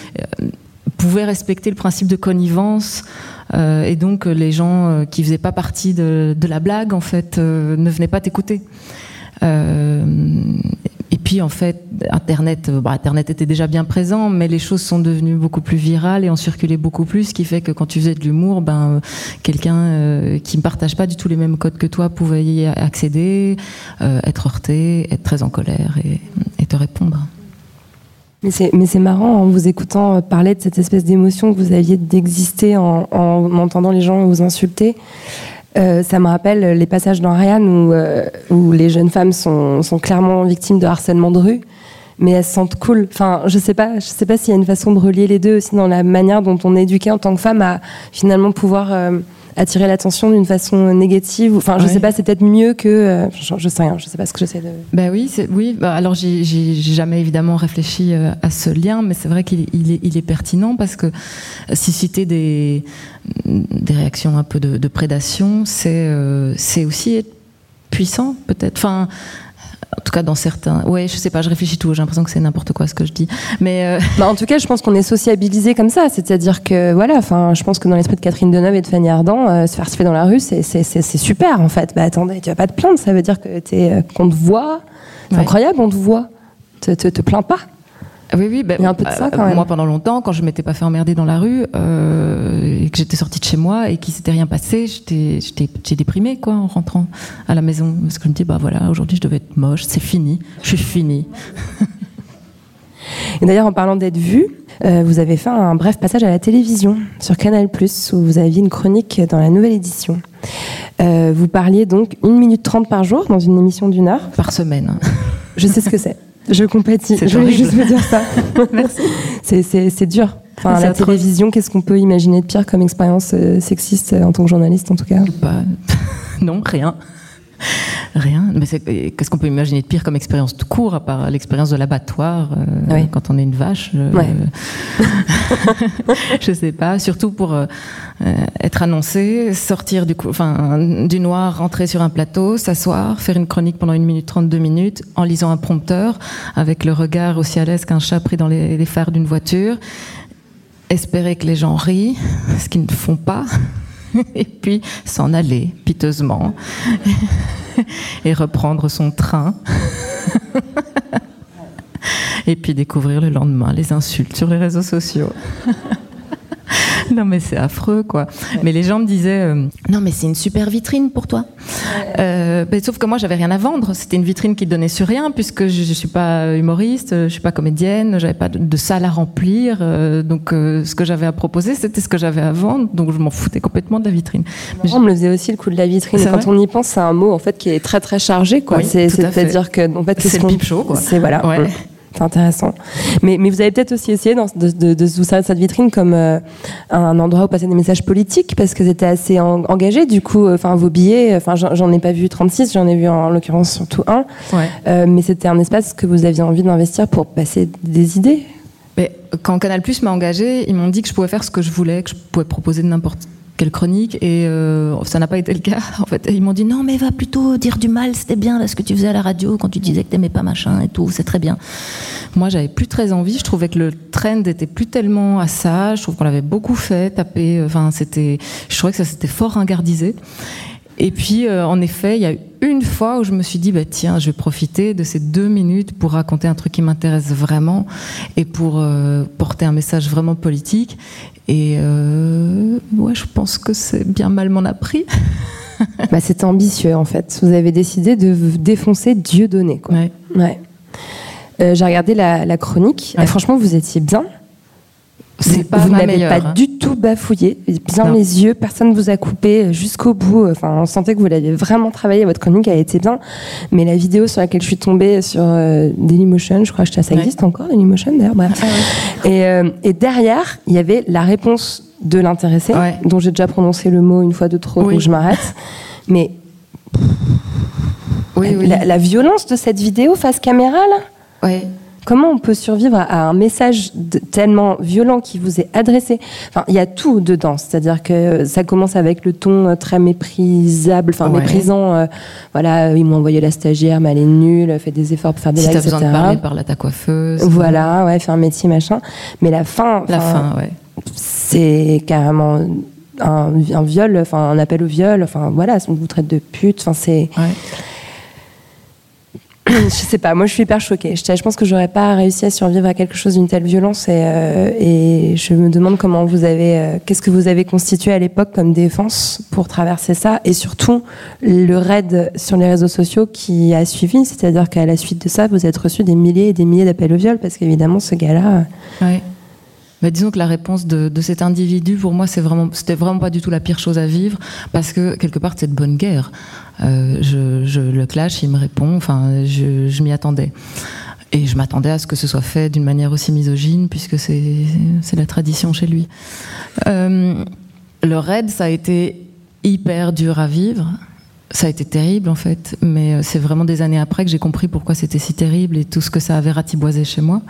pouvait respecter le principe de connivence. et donc les gens qui faisaient pas partie de, de la blague en fait ne venaient pas t'écouter. Euh, et puis en fait, Internet, euh, bah, Internet était déjà bien présent, mais les choses sont devenues beaucoup plus virales et ont circulé beaucoup plus, ce qui fait que quand tu faisais de l'humour, ben quelqu'un qui ne partage pas du tout les mêmes codes que toi pouvait y accéder, être heurté, être très en colère et, te répondre. Mais c'est marrant en vous écoutant parler de cette espèce d'émotion que vous aviez d'exister en, entendant les gens vous insulter. Euh, ça me rappelle les passages dans Ryan où, euh, où les jeunes femmes sont, sont, clairement victimes de harcèlement de rue, mais elles se sentent cool. Enfin, je sais pas, je sais pas s'il y a une façon de relier les deux aussi dans la manière dont on est éduqué en tant que femme à finalement pouvoir euh, attirer l'attention d'une façon négative. Enfin, je sais pas, c'est peut-être mieux que. Euh, je, sais rien, je sais pas ce que j'essaie de. Ben oui, oui. Bah, alors, j'ai jamais évidemment réfléchi euh, à ce lien, mais c'est vrai qu'il est, il est, pertinent parce que susciter des, des réactions un peu de, de prédation, c'est euh, c'est aussi être puissant, peut-être. Enfin, en tout cas, dans certains. Ouais, je sais pas, je réfléchis tout. J'ai l'impression que c'est n'importe quoi ce que je dis. Mais euh, bah, en tout cas, je pense qu'on est sociabilisé comme ça. C'est-à-dire que, voilà, enfin, je pense que dans l'esprit de Catherine Deneuve et de Fanny Ardant, euh, se faire siffler dans la rue, c'est super, en fait. Bah attendez, tu vas pas te plaindre. Ça veut dire que es, euh, qu'on te voit. C'est incroyable, on te voit. Te, te, te plains pas. Ah oui, oui. Ben, Il y a un peu de ça quand même. Moi, pendant longtemps, quand je m'étais pas fait emmerder dans la rue euh, et que j'étais sortie de chez moi et qu'il s'était rien passé, j'étais déprimée quoi en rentrant à la maison parce que je me dis bah voilà, aujourd'hui je devais être moche, c'est fini, je suis finie. Et d'ailleurs, en parlant d'être vue, euh, vous avez fait un bref passage à la télévision sur Canal+, où vous aviez une chronique dans la nouvelle édition. Euh, vous parliez donc une minute trente par jour dans une émission d'une heure. Par semaine. Je sais ce que c'est. Je compatis. Je voulais juste vous dire ça. Merci. C'est dur. Enfin, la télévision, qu'est-ce qu'on peut imaginer de pire comme expérience euh, sexiste euh, en tant que journaliste, en tout cas? Bah, Non, rien. Rien. Mais qu'est-ce qu'on peut imaginer de pire comme expérience tout court, à part l'expérience de l'abattoir euh, quand on est une vache euh, Je sais pas. Surtout pour euh, être annoncé, sortir du, enfin, du noir, rentrer sur un plateau, s'asseoir, faire une chronique pendant une minute 32 minutes en lisant un prompteur, avec le regard aussi à l'aise qu'un chat pris dans les, les phares d'une voiture, espérer que les gens rient, ce qu'ils ne font pas. et puis s'en aller piteusement et reprendre son train. et puis découvrir le lendemain les insultes sur les réseaux sociaux. non mais c'est affreux quoi. Mais les gens me disaient euh, non mais c'est une super vitrine pour toi. Euh, ben, sauf que moi j'avais rien à vendre. C'était une vitrine qui donnait sur rien puisque je, ne suis pas humoriste, je suis pas comédienne, j'avais pas de, salle à remplir. Euh, donc ce que j'avais à proposer c'était ce que j'avais à vendre. Donc je m'en foutais complètement de la vitrine. Mais on me le faisait aussi le coup de la vitrine. quand on y pense, c'est un mot en fait qui est très très chargé quoi. C'est-à-dire que en fait c'est le pipe show quoi. C'est voilà. Ouais. C'est intéressant. Mais, mais vous avez peut-être aussi essayé de, de, de, vous servir cette vitrine comme euh, un endroit où passer des messages politiques parce que vous étiez assez engagé. Du coup, euh, vos billets, enfin j'en ai pas vu 36, j'en ai vu en, l'occurrence surtout un. Ouais. Euh, mais c'était un espace que vous aviez envie d'investir pour passer des idées. Mais quand Canal Plus m'a engagé, ils m'ont dit que je pouvais faire ce que je voulais, que je pouvais proposer n'importe quelle chronique et euh, ça n'a pas été le cas. En fait ils m'ont dit non mais va plutôt dire du mal c'était bien là ce que tu faisais à la radio quand tu disais que t'aimais pas machin et tout c'est très bien. Moi j'avais plus très envie je trouvais que le trend était plus tellement à ça je trouve qu'on l'avait beaucoup fait taper enfin c'était je trouvais que ça s'était fort ringardisé et puis, euh, en effet, il y a une fois où je me suis dit, bah, tiens, je vais profiter de ces deux minutes pour raconter un truc qui m'intéresse vraiment et pour euh, porter un message vraiment politique. Et euh, ouais, je pense que c'est bien mal m'en a pris. bah, C'était ambitieux, en fait. Vous avez décidé de défoncer Dieu donné. Quoi. Ouais. ouais. J'ai regardé la, chronique. franchement, vous étiez bien. Pas vous n'avez pas hein. du tout bafouillé, bien les yeux, personne ne vous a coupé jusqu'au bout. Enfin, on sentait que vous l'avez vraiment travaillé, votre chronique a été bien. Mais la vidéo sur laquelle je suis tombée sur euh, Dailymotion, je crois que ça existe encore, Dailymotion d'ailleurs, bref. Ah et, euh, et, derrière, il y avait la réponse de l'intéressé, dont j'ai déjà prononcé le mot une fois de trop, donc je m'arrête. Mais oui, la, la, violence de cette vidéo face caméra, là? Ouais. Comment on peut survivre à un message tellement violent qui vous est adressé Enfin, il y a tout dedans. C'est-à-dire que ça commence avec le ton euh, très méprisable, enfin méprisant. Euh, voilà, ils m'ont envoyé la stagiaire, mais elle est nulle, fait des efforts pour faire des si blagues, besoin de parler, parle à ta coiffeuse. Voilà, ouais, fait un métier, machin. Mais la fin, la fin, ouais. c'est carrément un, un, viol, enfin un appel au viol. Enfin voilà, on vous traite de pute. Enfin c'est. Ouais je sais pas, moi je suis hyper choquée. Je, pense que j'aurais pas réussi à survivre à quelque chose d'une telle violence et, euh, et, je me demande comment vous avez, euh, qu'est-ce que vous avez constitué à l'époque comme défense pour traverser ça et surtout le raid sur les réseaux sociaux qui a suivi, c'est-à-dire qu'à la suite de ça, vous êtes reçu des milliers et des milliers d'appels au viol parce qu'évidemment ce gars-là. Ouais. Mais disons que la réponse de, cet individu, pour moi, c'est vraiment, c'était vraiment pas du tout la pire chose à vivre, parce que quelque part, c'est de bonne guerre. Euh, je, le clash, il me répond, enfin, je, m'y attendais. Et je m'attendais à ce que ce soit fait d'une manière aussi misogyne, puisque c'est la tradition chez lui. Euh, le raid, ça a été hyper dur à vivre. Ça a été terrible en fait, mais c'est vraiment des années après que j'ai compris pourquoi c'était si terrible et tout ce que ça avait ratiboisé chez moi.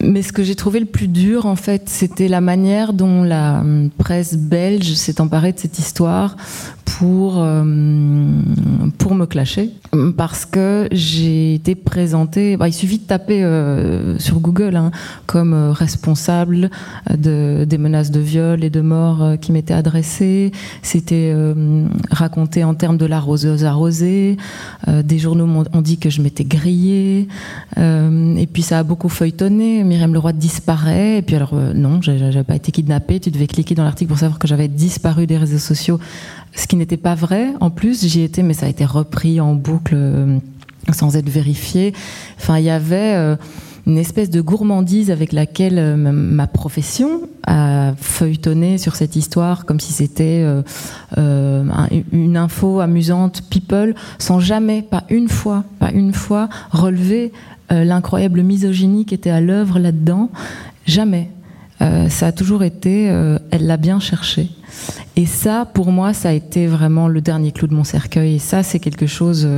Mais ce que j'ai trouvé le plus dur, en fait, c'était la manière dont la hum, presse belge s'est emparée de cette histoire pour, hum, pour me clasher. Parce que j'ai été présentée, bah, il suffit de taper euh, sur Google hein, comme euh, responsable de, des menaces de viol et de mort euh, qui m'étaient adressées. C'était raconté en termes de la roseuse arrosée. des journaux ont dit que je m'étais grillée. et puis ça a beaucoup feuilletonné Myriam Leroy disparaît. Et puis alors, euh, non, j'avais pas été kidnappée. Tu devais cliquer dans l'article pour savoir que j'avais disparu des réseaux sociaux. Ce qui n'était pas vrai. En plus, j'y étais, mais ça a été repris en boucle euh, sans être vérifié. Enfin, il y avait euh, une espèce de gourmandise avec laquelle ma profession a feuilletonné sur cette histoire comme si c'était une info amusante, people, sans jamais, pas une fois, pas une fois, relever euh, l'incroyable misogynie qui était à l'œuvre là-dedans. Jamais. Euh, ça a toujours été, euh, elle l'a bien cherché. Et ça, pour moi, ça a été vraiment le dernier clou de mon cercueil. Et ça, c'est quelque chose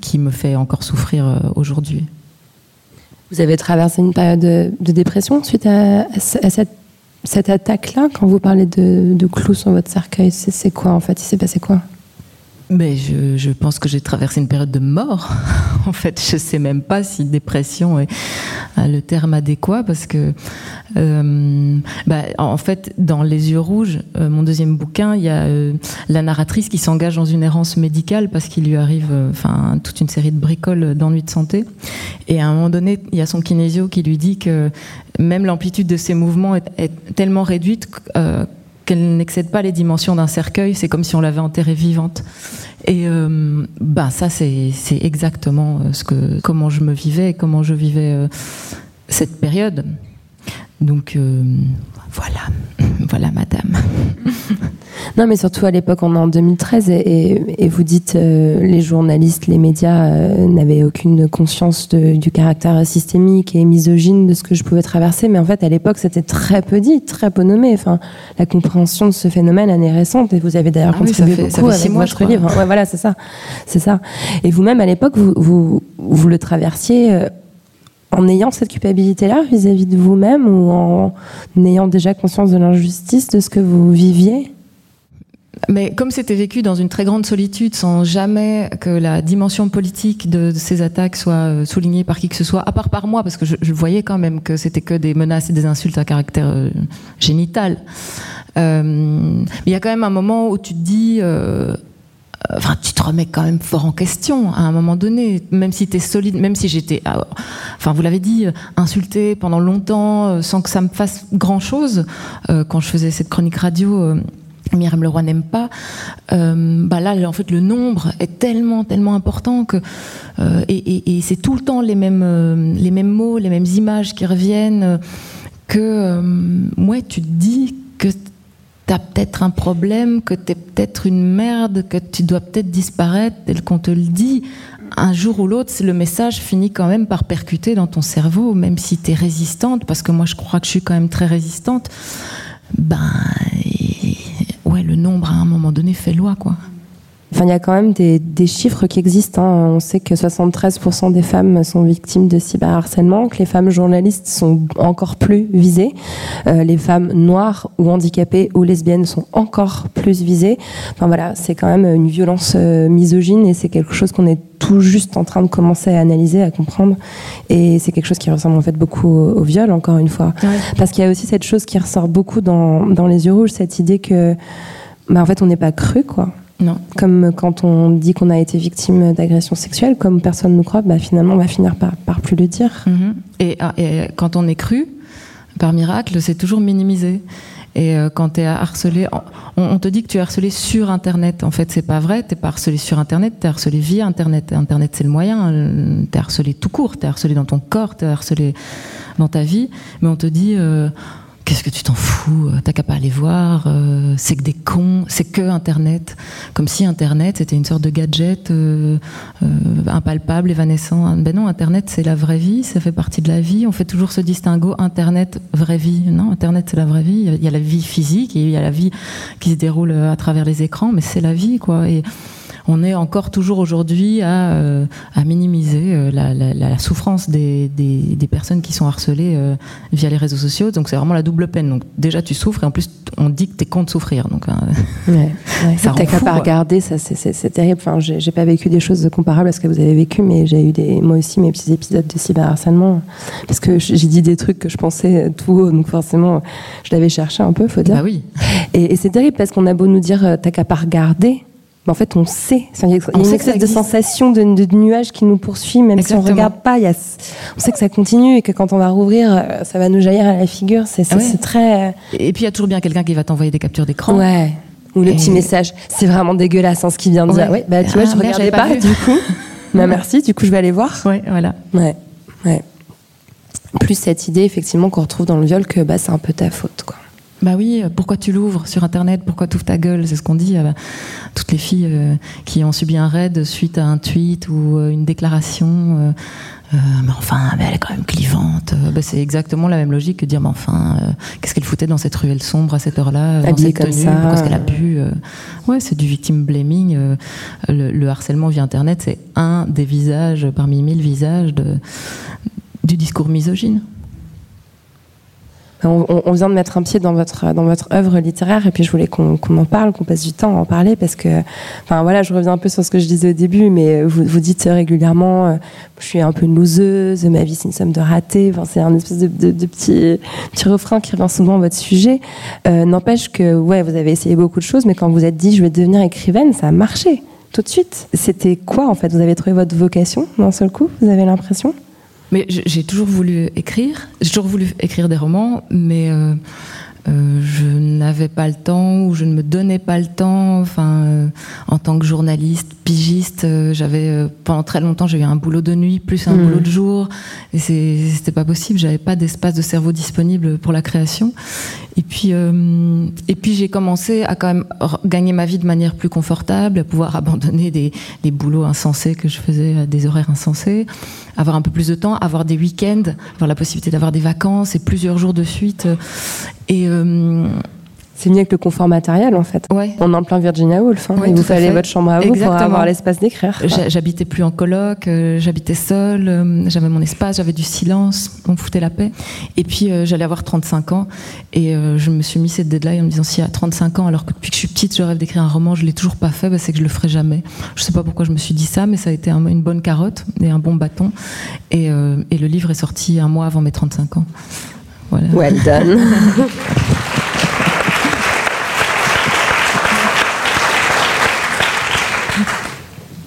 qui me fait encore souffrir aujourd'hui. Vous avez traversé une période de, dépression suite à, cette, attaque-là? Quand vous parlez de, de clous sur votre cercueil, c'est quoi en fait? Il s'est passé quoi? Mais je, pense que j'ai traversé une période de mort. en fait, je sais même pas si dépression est le terme adéquat parce que, euh, bah, en fait, dans Les yeux rouges, euh, mon deuxième bouquin, il y a euh, la narratrice qui s'engage dans une errance médicale parce qu'il lui arrive, enfin, toute une série de bricoles d'ennuis de santé. Et à un moment donné, il y a son kinésio qui lui dit que même l'amplitude de ses mouvements est tellement réduite qu'elle n'excède pas les dimensions d'un cercueil, c'est comme si on l'avait enterrée vivante. Et bah ça c'est exactement euh, ce que comment je me vivais, comment je vivais euh, cette période. Donc voilà, voilà madame. Non, mais surtout à l'époque, on est en 2013 et, vous dites euh, les journalistes, les médias euh, n'avaient aucune conscience du caractère systémique et misogyne de ce que je pouvais traverser. Mais en fait, à l'époque, c'était très peu dit, très peu nommé. Enfin, la compréhension de ce phénomène, elle est récente et vous avez d'ailleurs ah contribué beaucoup avec votre livre. Ouais, voilà, c'est ça, c'est ça. Et vous-même, à l'époque, vous, vous, vous, le traversiez. Euh, en ayant cette culpabilité-là vis-à-vis de vous-même ou en ayant déjà conscience de l'injustice de ce que vous viviez? Mais comme c'était vécu dans une très grande solitude, sans jamais que la dimension politique de, ces attaques soit euh, soulignée par qui que ce soit, à part par moi, parce que je, voyais quand même que c'était que des menaces et des insultes à caractère euh, génital. Euh, il y a quand même un moment où tu te dis, enfin, tu te remets quand même fort en question à un moment donné, même si tu es solide, même si j'étais, ah, enfin, vous l'avez dit, insulté pendant longtemps, sans que ça me fasse grand chose, quand je faisais cette chronique radio Myriam Leroy n'aime pas, euh, bah là, en fait, le nombre est tellement, tellement important que euh, et, c'est tout le temps les mêmes, euh, les mêmes mots, les mêmes images qui reviennent. que ouais, tu te dis que tu as peut-être un problème, que tu es peut-être une merde, que tu dois peut-être disparaître, tel qu'on te le dit. Un jour ou l'autre, le message finit quand même par percuter dans ton cerveau, même si tu es résistante, parce que moi je crois que je suis quand même très résistante. Ben, ouais, le nombre à un moment donné fait loi, quoi. Enfin, il y a quand même des, chiffres qui existent. Hein. On sait que 73% des femmes sont victimes de cyberharcèlement, que les femmes journalistes sont encore plus visées, euh, les femmes noires ou handicapées ou lesbiennes sont encore plus visées. Enfin voilà, c'est quand même une violence euh, misogyne et c'est quelque chose qu'on est tout juste en train de commencer à analyser, à comprendre. Et c'est quelque chose qui ressemble en fait beaucoup au, viol, encore une fois. Parce qu'il y a aussi cette chose qui ressort beaucoup dans, dans les yeux rouges, cette idée que, bah, en fait, on n'est pas cru, quoi. Non. Comme quand on dit qu'on a été victime d'agression sexuelle, comme personne ne nous croit, bah finalement on va finir par, par plus le dire. Mm-hmm. Ah, et, quand on est cru, par miracle, c'est toujours minimisé. Et euh, quand tu es harcelé, on, te dit que tu es harcelé sur Internet. En fait, c'est pas vrai. T'es pas harcelé sur Internet, tu es harcelé via Internet. Internet, c'est le moyen. Tu es harcelé tout court. Tu es harcelé dans ton corps, tu es harcelé dans ta vie. Mais on te dit. Euh, Qu'est-ce que tu t'en fous T'as qu'à pas aller voir. Euh, c'est que des cons. C'est que Internet. Comme si Internet c'était une sorte de gadget euh, euh, impalpable, évanescent. Ben non, Internet c'est la vraie vie. Ça fait partie de la vie. On fait toujours ce distinguo Internet vraie vie. Non, Internet c'est la vraie vie. Il y a la vie physique et il y a la vie qui se déroule à travers les écrans, mais c'est la vie quoi. On est encore toujours aujourd'hui à, euh, minimiser euh, la, souffrance des, personnes qui sont harcelées euh, via les réseaux sociaux. Donc c'est vraiment la double peine. Donc déjà tu souffres et en plus on dit que t'es con de souffrir. Donc ouais, ça t'as qu'à pas regarder, ça c'est terrible. Enfin, j'ai pas vécu des choses comparables à ce que vous avez vécu, mais j'ai eu des, moi aussi mes petits épisodes de cyberharcèlement parce que j'ai dit des trucs que je pensais tout haut, donc forcément je l'avais cherché un peu, faut dire. Bah oui. Et, et c'est terrible parce qu'on a beau nous dire t'as qu'à pas regarder en fait, on sait. Il y a une espèce de sensation de, nuage qui nous poursuit, même si on ne regarde pas. Y a, on sait que ça continue et que quand on va rouvrir, euh, ça va nous jaillir à la figure. C'est ah très. Euh, et puis, il y a toujours bien quelqu'un qui va t'envoyer des captures d'écran. Ouais. Ou le petit message. C'est vraiment dégueulasse hein, ce qu'il vient de dire. Ouais, bah, tu vois, je ne ah, regardais pas, du coup. bah, merci, du coup, je vais aller voir. Ouais, voilà. Ouais. ouais. Plus cette idée, effectivement, qu'on retrouve dans le viol que bah, c'est un peu ta faute, quoi. Bah oui, pourquoi tu l'ouvres sur Internet? Pourquoi tu ouvres ta gueule? C'est ce qu'on dit à toutes les filles euh, qui ont subi un raid suite à un tweet ou euh, une déclaration. Euh, mais enfin, elle est quand même clivante. Bah, c'est exactement la même logique que dire, mais enfin, qu'est-ce qu'elle foutait dans cette ruelle sombre à cette heure-là Habillée comme ça. Pourquoi est-ce qu'elle a pu Ouais, c'est du victim blaming. Le, le, harcèlement via Internet, c'est un des visages parmi mille visages de, du discours misogyne. On, vient de mettre un pied dans votre dans votre œuvre littéraire et puis je voulais qu'on en parle, qu'on passe du temps à en parler parce que, enfin voilà, je reviens un peu sur ce que je disais au début, mais vous, vous dites régulièrement, euh, je suis un peu une loseuse, ma vie c'est une somme de ratés. C'est un espèce de, petit petit refrain qui revient souvent à votre sujet. Euh, n'empêche que ouais, vous avez essayé beaucoup de choses, mais quand vous êtes dit je vais devenir écrivaine, ça a marché tout de suite. C'était quoi en fait? Vous avez trouvé votre vocation d'un seul coup? Vous avez l'impression? Mais j'ai toujours voulu écrire, j'ai toujours voulu écrire des romans, mais euh, euh, je n'avais pas le temps ou je ne me donnais pas le temps. Enfin, euh, en tant que journaliste, pigiste, j'avais pendant très longtemps j'ai eu un boulot de nuit plus un mmh. boulot de jour et c'était pas possible. J'avais pas d'espace de cerveau disponible pour la création. Et puis, euh, et puis j'ai commencé à quand même gagner ma vie de manière plus confortable, à pouvoir abandonner des, des boulots insensés que je faisais à des horaires insensés, avoir un peu plus de temps, avoir des week-ends, avoir la possibilité d'avoir des vacances et plusieurs jours de suite. Et, euh, c'est mieux que le confort matériel, en fait. Ouais. On est en plein Virginia Woolf. Hein. il vous fallait votre chambre à vous pour avoir l'espace d'écrire. J'habitais plus en coloc, euh, j'habitais seule, euh, j'avais mon espace, j'avais du silence, on me foutait la paix. Et puis euh, j'allais avoir 35 ans et je me suis mis cette deadline en me disant si à 35 ans, alors que depuis que je suis petite, je rêve d'écrire un roman, je l'ai toujours pas fait, bah, c'est que je le ferai jamais. Je sais pas pourquoi je me suis dit ça, mais ça a été une bonne carotte et un bon bâton. Et, et le livre est sorti un mois avant mes 35 ans. Voilà. Well done.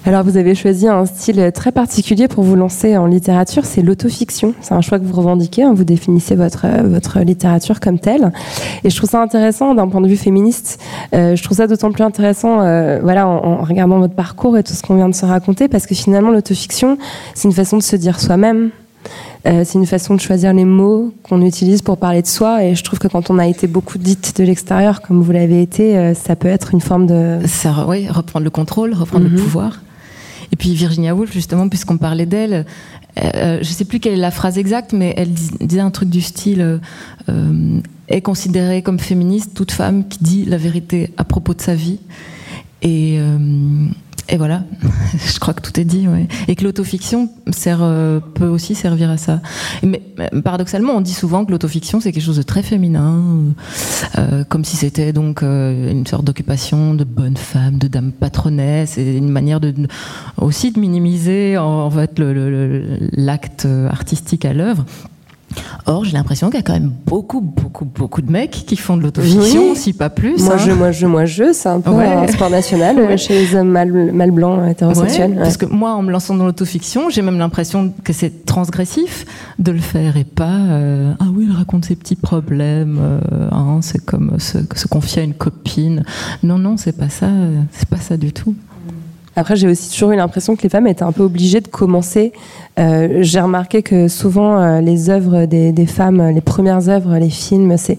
Alors vous avez choisi un style très particulier pour vous lancer en littérature, c'est l'autofiction. C'est un choix que vous revendiquez, hein. vous définissez votre, votre littérature comme telle. Et je trouve ça intéressant d'un point de vue féministe. Euh, je trouve ça d'autant plus intéressant euh, voilà, en, regardant votre parcours et tout ce qu'on vient de se raconter, parce que finalement l'autofiction, c'est une façon de se dire soi-même. Euh, c'est une façon de choisir les mots qu'on utilise pour parler de soi. Et je trouve que quand on a été beaucoup dite de l'extérieur, comme vous l'avez été, ça peut être une forme de... Ça, oui, reprendre le contrôle, reprendre le mhm. pouvoir. Et puis Virginia Woolf, justement, puisqu'on parlait d'elle, euh, euh, je ne sais plus quelle est la phrase exacte, mais elle disait un truc du style euh, est considérée comme féministe toute femme qui dit la vérité à propos de sa vie. Et et voilà, je crois que tout est dit. Ouais. Et que l'autofiction euh, peut aussi servir à ça. Mais, paradoxalement, on dit souvent que l'autofiction, c'est quelque chose de très féminin, euh, comme si c'était donc euh, une sorte d'occupation de bonne femme, de dame patronesse, et une manière aussi de minimiser en, fait l'acte artistique à l'œuvre. Or, j'ai l'impression qu'il y a quand même beaucoup, beaucoup, beaucoup de mecs qui font de l'autofiction, si pas plus. Moi, hein. je, moi, je, moi, je, c'est un peu un sport national chez les hommes mal, blancs hétérosexuels. Parce que moi, en me lançant dans l'autofiction, j'ai même l'impression que c'est transgressif de le faire et pas euh, ah oui, il raconte ses petits problèmes, euh, hein, c'est comme se, se, confier à une copine. Non, non, c'est pas ça, c'est pas ça du tout. Après, j'ai aussi toujours eu l'impression que les femmes étaient un peu obligées de commencer. Euh, j'ai remarqué que souvent, euh, les œuvres des, femmes, les premières œuvres, les films, c'est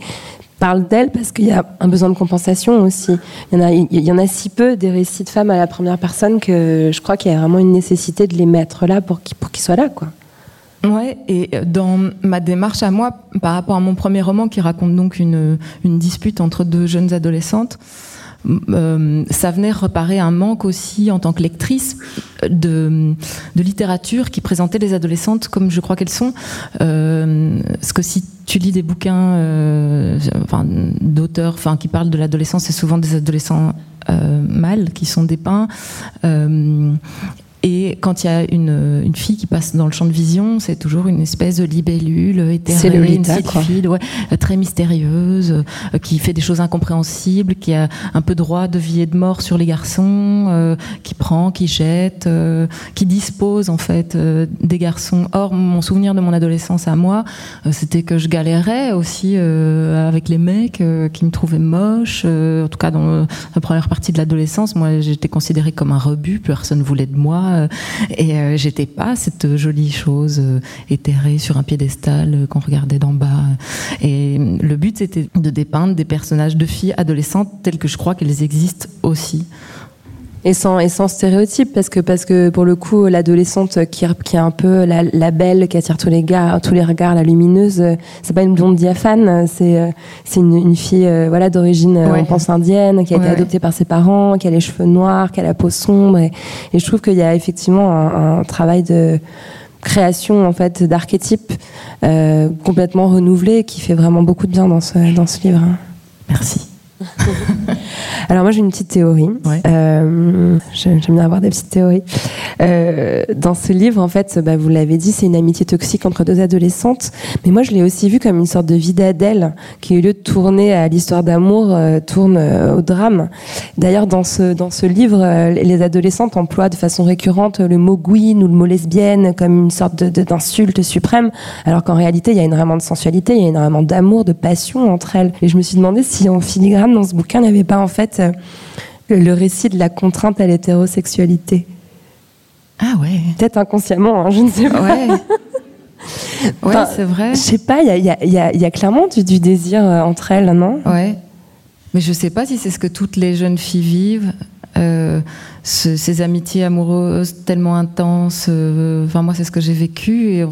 parlent d'elles parce qu'il y a un besoin de compensation aussi. Il y, en a, si peu des récits de femmes à la première personne que je crois qu'il y a vraiment une nécessité de les mettre là pour qu'ils, soient là, quoi. Ouais, et dans ma démarche à moi, par rapport à mon premier roman qui raconte donc une dispute entre deux jeunes adolescentes, euh, ça un manque aussi en tant que lectrice de, littérature qui présentait les adolescentes comme je crois qu'elles sont. Euh, parce que si tu lis des bouquins euh, d'auteurs qui parlent de l'adolescence, c'est souvent des adolescents euh, mâles qui sont dépeints. Et quand il y a une, une, fille qui passe dans le champ de vision, c'est toujours une espèce de libellule éthérée, une petite fille ouais, très mystérieuse, euh, qui fait des choses incompréhensibles, qui a un peu droit de vie et de mort sur les garçons, euh, qui prend, qui jette, euh, qui dispose en fait des garçons. Or, mon souvenir de mon adolescence à moi, c'était que je galérais aussi avec les mecs qui me trouvaient moche. en tout cas, dans la première partie de l'adolescence, moi, j'étais considérée comme un rebut, personne voulait de moi. Euh, et euh, j'étais pas cette jolie chose euh, éthérée sur un piédestal qu'on regardait d'en bas. Et le but, c'était de dépeindre des personnages de filles adolescentes telles que je crois qu'elles existent aussi. Et sans, et sans stéréotype, parce que, parce que pour le coup, l'adolescente qui, qui est un peu la, la, belle, qui attire tous les, gars, tous les regards, la lumineuse, c'est pas une blonde diaphane, c'est c'est une, une, fille voilà, d'origine, on pense, indienne, qui a été adoptée par ses parents, qui a les cheveux noirs, qui a la peau sombre. Et, et je trouve qu'il y a effectivement un, un, travail de création en fait d'archétypes euh, complètement renouvelé qui fait vraiment beaucoup de bien dans ce, dans ce livre. Merci. Alors moi j'ai une petite théorie. Euh, j'aime bien avoir des petites théories. Euh, dans ce livre, en fait, bah, vous l'avez dit, c'est une amitié toxique entre deux adolescentes. Mais moi je l'ai aussi vu comme une sorte de vie d'Adèle qui, au lieu de tourner à l'histoire d'amour, euh, tourne au drame. D'ailleurs, dans ce, dans ce livre, les adolescentes emploient de façon récurrente le mot gouine ou le mot lesbienne comme une sorte d'insulte suprême, alors qu'en réalité, il y a énormément de sensualité, il y a énormément d'amour, de passion entre elles. Et je me suis demandé si en filigrane dans ce bouquin, il n'y avait pas en fait euh, le récit de la contrainte à l'hétérosexualité. Ah ouais. Peut-être inconsciemment, hein, je ne sais pas. Ouais, c'est vrai. Je sais pas, il y a, y, a, y a, clairement du, du désir euh, entre elles, non? Ouais. Mais je sais pas si c'est ce que toutes les jeunes filles vivent. Euh, ces amitiés amoureuses tellement intenses. Euh, enfin, moi, c'est ce que j'ai vécu et on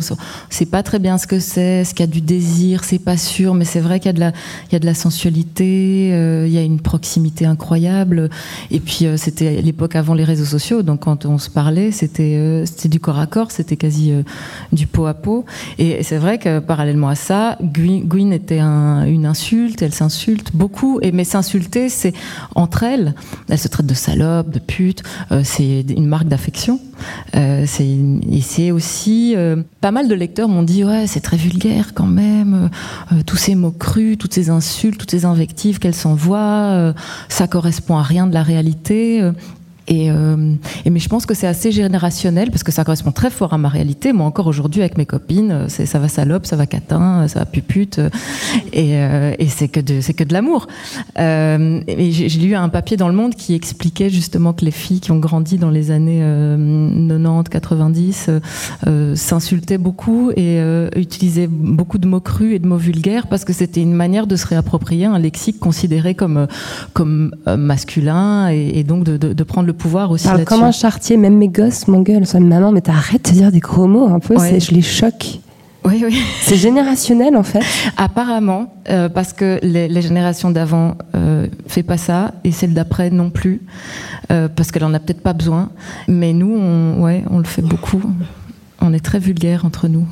sait pas très bien ce que c'est, ce qu'il y a du désir, c'est pas sûr, mais c'est vrai qu'il y a de la, il y a de la sensualité, euh, il y a une proximité incroyable. Et puis, euh, c'était l'époque avant les réseaux sociaux, donc quand on se parlait, c'était, c'était du corps à corps, c'était quasi du pot à pot. Et, c'est vrai que parallèlement à ça, Gwyn, était une insulte, elle s'insulte beaucoup, et mais s'insulter, c'est entre elles, elles se traitent de salope, de pute, euh, c'est une marque d'affection. Euh, c'est aussi euh, pas mal de lecteurs m'ont dit ouais c'est très vulgaire quand même, tous ces mots crus, toutes ces insultes, toutes ces invectives qu'elle s'envoie, ça correspond à rien de la réalité. Et, euh, mais je pense que c'est assez générationnel parce que ça correspond très fort à ma réalité. Moi, encore aujourd'hui, avec mes copines, euh, ça va salope, ça va catin, ça va pupute, et, euh, et c'est que de c'est que de l'amour. Euh, et j'ai lu un papier dans Le Monde qui expliquait justement que les filles qui ont grandi dans les années 90, 90 s'insultaient beaucoup et utilisaient beaucoup de mots crus et de mots vulgaires parce que c'était une manière de se réapproprier un lexique considéré comme comme masculin et, donc de, de prendre le pouvoir aussi Parle comme un chartier, même mes gosses m'engueulent. Maman, mais t'arrêtes de dire des gros mots un peu, ouais. je les choque. Oui, oui. C'est générationnel en fait. Apparemment, euh, parce que les, les générations d'avant euh, fait pas ça et celle d'après non plus, euh, parce qu'elle en a peut-être pas besoin. Mais nous, on, ouais, on le fait beaucoup. On est très vulgaire entre nous.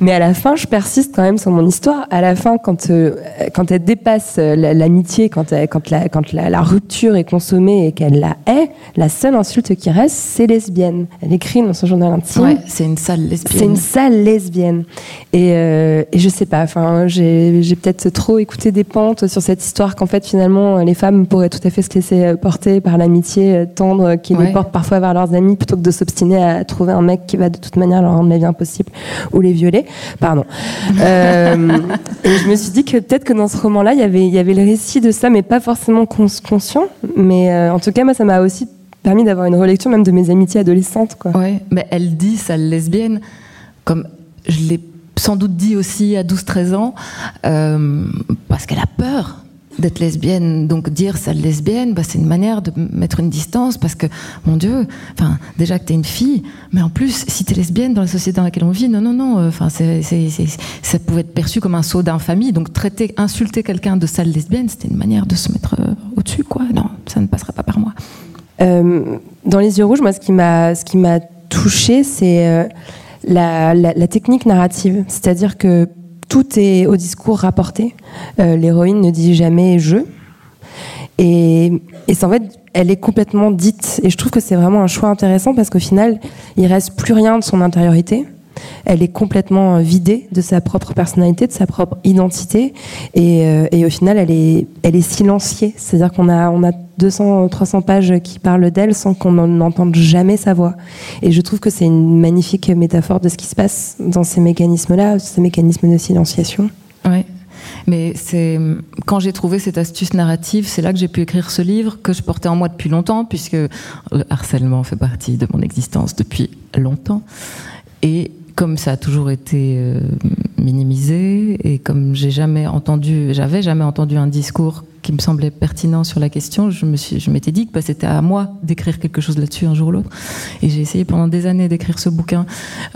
Mais à la fin, je persiste quand même sur mon histoire. À la fin, quand, euh, quand elle dépasse euh, l'amitié, quand, elle, quand, la, quand la, la, rupture est consommée et qu'elle la hait, la seule insulte qui reste, c'est lesbienne. Elle écrit dans son journal intime. Ouais, c'est une sale lesbienne. C'est une sale lesbienne. Et, euh, et je sais pas, enfin, j'ai peut-être trop écouté des pentes sur cette histoire qu'en fait, finalement, les femmes pourraient tout à fait se laisser porter par l'amitié tendre qui ouais. les porte parfois vers leurs amis plutôt que de s'obstiner à trouver un mec qui va de toute manière leur rendre la vie impossible ou les violer. Pardon. euh, et je me suis dit que peut-être que dans ce roman-là, il y avait, il y avait le récit de ça, mais pas forcément conscient. Mais euh, en tout cas, moi, ça m'a aussi permis d'avoir une relecture même de mes amitiés adolescentes. Quoi. Ouais, mais elle dit, sale lesbienne, comme je l'ai sans doute dit aussi à 12-13 ans, euh, parce qu'elle a peur d'être lesbienne. Donc dire sale lesbienne, bah, c'est une manière de mettre une distance parce que, mon Dieu, enfin, déjà que t'es une fille, mais en plus, si t'es lesbienne dans la société dans laquelle on vit, non, non, non, enfin, c'est, c'est, ça pouvait être perçu comme un saut d'infamie. Donc traiter, insulter quelqu'un de sale lesbienne, c'était une manière de se mettre euh, au-dessus, quoi. Non, ça ne passera pas par moi. Euh, dans Les Yeux Rouges, moi, ce qui m'a, ce qui m'a touché, c'est euh, la technique narrative. C'est-à-dire que tout est au discours rapporté. Euh, L'héroïne ne dit jamais je. Et, et en fait, elle est complètement dite. Et je trouve que c'est vraiment un choix intéressant parce qu'au final, il reste plus rien de son intériorité. Elle est complètement vidée de sa propre personnalité, de sa propre identité. Et, euh, au final, elle est, elle silenciée. C'est-à-dire qu'on a, a 200, 300 pages qui parlent d'elle sans qu'on n'entende jamais sa voix. Et je trouve que c'est une magnifique métaphore de ce qui se passe dans ces mécanismes-là, ces mécanismes de silenciation. Ouais. Mais c'est quand j'ai trouvé cette astuce narrative, c'est là que j'ai pu écrire ce livre que je portais en moi depuis longtemps, puisque le harcèlement fait partie de mon existence depuis longtemps. Et comme ça a toujours été euh, minimisé et comme j'ai jamais entendu, j'avais jamais entendu un discours qui me semblait pertinent sur la question, je m'étais dit que bah, c'était à moi d'écrire quelque chose là-dessus un jour ou l'autre. Et j'ai essayé pendant des années d'écrire ce bouquin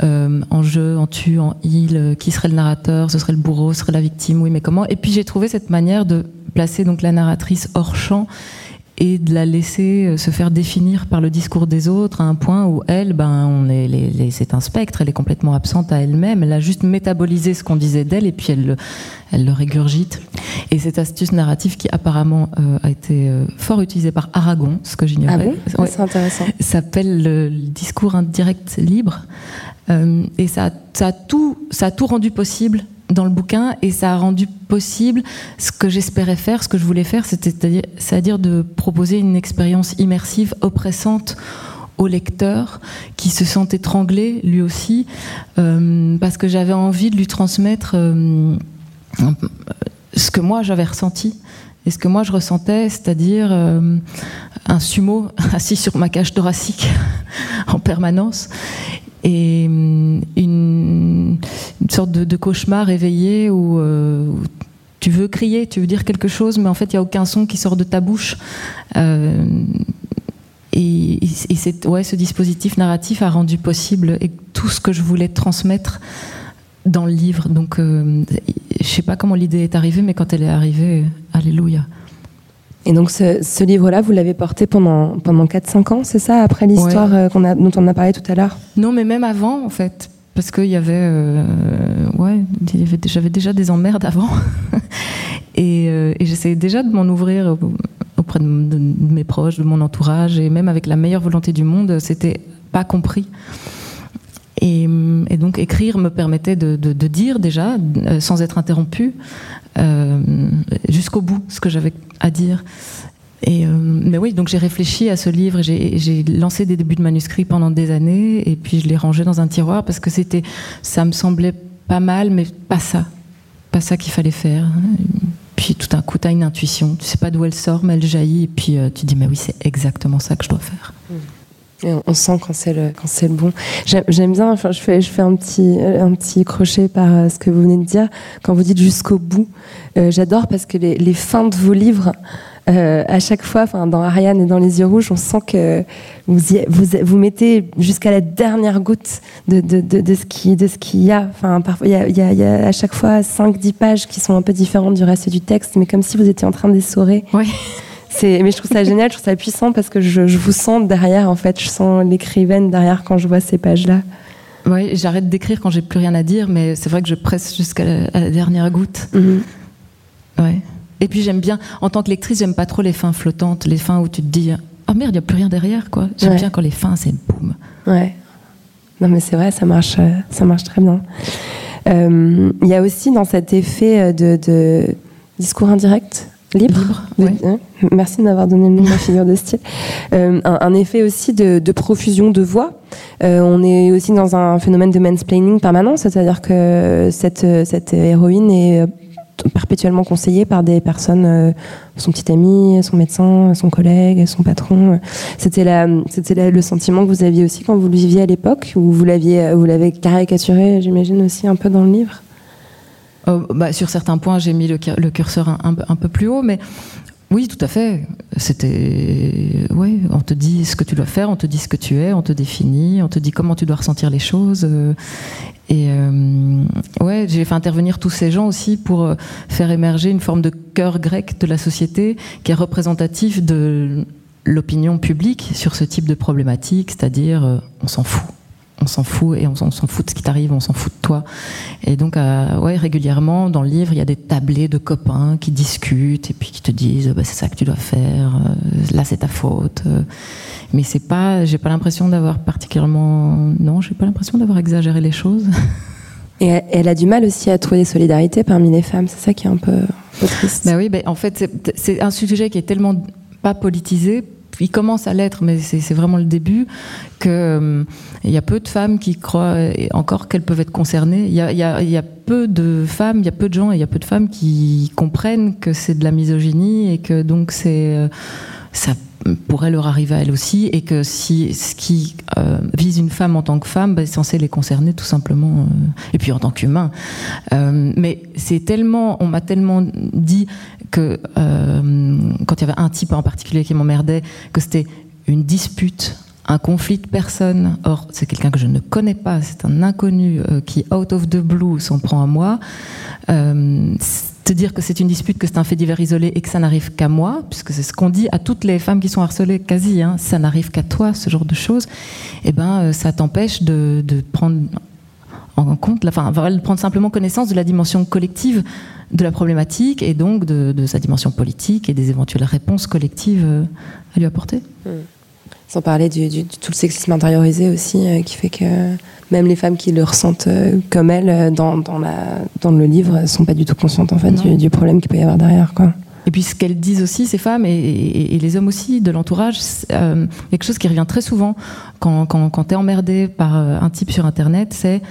euh, en jeu, en tu, en il, euh, qui serait le narrateur, ce serait le bourreau, ce serait la victime, oui, mais comment? Et puis j'ai trouvé cette manière de placer donc la narratrice hors champ et de la laisser se faire définir par le discours des autres à un point où elle, ben, on est, les, les, c'est un spectre, elle est complètement absente à elle-même, elle a juste métabolisé ce qu'on disait d'elle et puis elle le, elle le régurgite. Et cette astuce narrative qui apparemment euh, a été euh, fort utilisée par Aragon, ce que j'ignorais, ah bon? Ouais, c'est intéressant, s'appelle le, le, discours indirect libre. Euh, et ça, ça, a tout, ça a tout rendu possible dans le bouquin et ça a rendu possible ce que j'espérais faire, ce que je voulais faire, c'est-à-dire, de proposer une expérience immersive, oppressante au lecteur qui se sent étranglé lui aussi euh, parce que j'avais envie de lui transmettre euh, ce que moi j'avais ressenti et ce que moi je ressentais, c'est-à-dire euh, un sumo assis sur ma cage thoracique en permanence et une, une sorte de, de, cauchemar éveillé où, euh, où, tu veux crier, tu veux dire quelque chose, mais en fait il n'y a aucun son qui sort de ta bouche. Euh, et, et ouais, ce dispositif narratif a rendu possible et tout ce que je voulais transmettre dans le livre. Donc euh, je sais pas comment l'idée est arrivée, mais quand elle est arrivée, alléluia. Et donc ce, ce livre-là, vous l'avez porté pendant, pendant 4-5 ans, c'est ça, après l'histoire ouais. euh, dont on a parlé tout à l'heure? Non, mais même avant, en fait. Parce qu'il y avait... Euh, ouais, j'avais déjà des emmerdes avant. et, euh, et j'essayais déjà de m'en ouvrir auprès de, mes proches, de mon entourage. Et même avec la meilleure volonté du monde, c'était pas compris. Et, donc écrire me permettait de, dire déjà, euh, sans être interrompu, jusqu'au bout ce que j'avais à dire. Et mais oui, donc j'ai réfléchi à ce livre, j'ai lancé des débuts de manuscrits pendant des années, et puis je l'ai rangé dans un tiroir parce que c'était, ça me semblait pas mal, mais pas ça, pas ça qu'il fallait faire. Puis tout d'un coup, tu as une intuition, tu sais pas d'où elle sort, mais elle jaillit, et puis tu dis, mais oui, c'est exactement ça que je dois faire. On sent quand c'est le, quand c'est le bon. J'aime bien, enfin, je fais, je fais un petit, un petit crochet par euh, ce que vous venez de dire. Quand vous dites jusqu'au bout, euh, j'adore parce que les, fins de vos livres, euh, à chaque fois, enfin, dans Ariane et dans Les Yeux Rouges, on sent que vous, y, vous, vous mettez jusqu'à la dernière goutte de, de, de, de ce qu'il y a. Enfin, parfois, il y a, y, y a, à chaque fois 5-10 pages qui sont un peu différentes du reste du texte, mais comme si vous étiez en train d'essorer. Oui mais je trouve ça génial, je trouve ça puissant parce que je, vous sens derrière, en fait, je sens l'écrivaine derrière quand je vois ces pages-là. Oui, j'arrête d'écrire quand j'ai plus rien à dire, mais c'est vrai que je presse jusqu'à la, dernière goutte. Mhm. Ouais. Et puis j'aime bien, en tant que lectrice, j'aime pas trop les fins flottantes, les fins où tu te dis oh merde, il n'y a plus rien derrière, quoi. J'aime bien quand les fins, c'est boum. Ouais. Non, mais c'est vrai, ça marche, euh, ça marche très bien. Euh, il y a aussi dans cet effet de, de discours indirect, libre. Hein, merci de m'avoir donné le nom de ma figure de style. Euh, un, effet aussi de, profusion de voix. Euh, on est aussi dans un phénomène de mansplaining permanent, c'est-à-dire que cette, cette héroïne est perpétuellement conseillée par des personnes, euh, son petit ami, son médecin, son collègue, son patron. C'était la, c'était le sentiment que vous aviez aussi quand vous le viviez à l'époque, ou vous l'aviez, vous l'avez caricaturé, j'imagine aussi un peu dans le livre? Oh, bah, sur certains points, j'ai mis le, curseur un, peu plus haut, mais oui, tout à fait. C'était, ouais, on te dit ce que tu dois faire, on te dit ce que tu es, on te définit, on te dit comment tu dois ressentir les choses. Euh, et euh, ouais, j'ai fait intervenir tous ces gens aussi pour euh, faire émerger une forme de cœur grec de la société qui est représentatif de l'opinion publique sur ce type de problématique, c'est-à-dire on s'en fout on s'en fout et on, s'en fout de ce qui t'arrive, on s'en fout de toi. Et donc, euh, ouais, régulièrement dans le livre, il y a des tablés de copains qui discutent et puis qui te disent, bah, c'est ça que tu dois faire, euh, là c'est ta faute. Euh. mais c'est pas, j'ai pas l'impression d'avoir particulièrement, non, j'ai pas l'impression d'avoir exagéré les choses. Et elle a du mal aussi à trouver des solidarités parmi les femmes, c'est ça qui est un peu, triste. Bah oui, bah, en fait, c'est un sujet qui est tellement pas politisé il commence à l'être, mais c'est vraiment le début, qu'il euh, y a peu de femmes qui croient encore qu'elles peuvent être concernées. Il y, a, peu de femmes, il y a peu de gens il y a peu de femmes qui comprennent que c'est de la misogynie et que donc c'est euh, ça pourrait leur arriver à elles aussi et que si ce qui euh, vise une femme en tant que femme bah, est censé les concerner tout simplement et puis en tant qu'humain mais c'est tellement on m'a tellement dit que euh, quand il y avait un type en particulier qui m'emmerdait, que c'était une dispute un conflit de personnes. Or, c'est quelqu'un que je ne connais pas, c'est un inconnu euh, qui, out of the blue, s'en prend à moi. Euh, te dire que c'est une dispute, que c'est un fait divers isolé et que ça n'arrive qu'à moi, puisque c'est ce qu'on dit à toutes les femmes qui sont harcelées, quasi, hein, ça n'arrive qu'à toi, ce genre de choses, eh ben, ça t'empêche de, de, prendre en compte, enfin, de prendre simplement connaissance de la dimension collective de la problématique et donc de, sa dimension politique et des éventuelles réponses collectives euh, à lui apporter. Hmm. Sans parler du, tout le sexisme intériorisé aussi, euh, qui fait que même les femmes qui le ressentent euh, comme elles dans, dans, la, dans le livre ne sont pas du tout conscientes en fait, du, problème qu'il peut y avoir derrière. Quoi. Et puis ce qu'elles disent aussi, ces femmes, et, les hommes aussi de l'entourage, quelque chose qui revient très souvent quand, quand, quand tu es emmerdé par un type sur Internet, c'est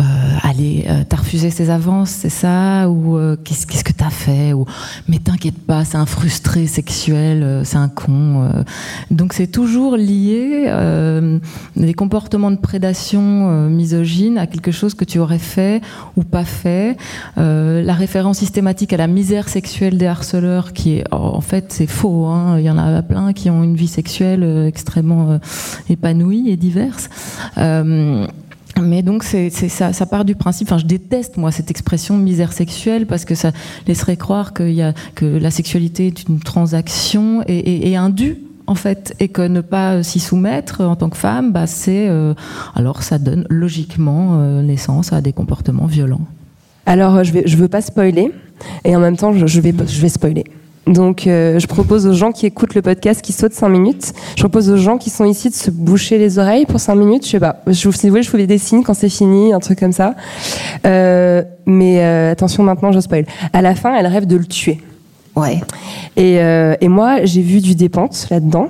euh, allez, euh, t'as refusé ses avances, c'est ça? Ou euh, qu'est-ce, que t'as fait? Ou mais t'inquiète pas, c'est un frustré sexuel, c'est un con. Donc c'est toujours lié les comportements de prédation misogyne à quelque chose que tu aurais fait ou pas fait. la référence systématique à la misère sexuelle des harceleurs, qui est en fait c'est faux. Hein. Il y en a plein qui ont une vie sexuelle extrêmement épanouie et diverse. Mais donc c'est, ça, part du principe. Enfin, je déteste moi cette expression misère sexuelle parce que ça laisserait croire qu'il y a que la sexualité est une transaction et, et, un dû en fait, et que ne pas s'y soumettre en tant que femme, bah, c'est euh, alors ça donne logiquement euh, naissance à des comportements violents. Alors je je veux pas spoiler et en même temps je vais, je vais spoiler. Donc, euh, je propose aux gens qui écoutent le podcast qui sautent 5 minutes. Je propose aux gens qui sont ici de se boucher les oreilles pour 5 minutes. Je sais pas. Je vous, si vous voulez, je vous fais des signes quand c'est fini, un truc comme ça. Euh, mais euh, attention, maintenant, je spoil. À la fin, elle rêve de le tuer. Ouais. Et, et moi, j'ai vu du Dépente là-dedans.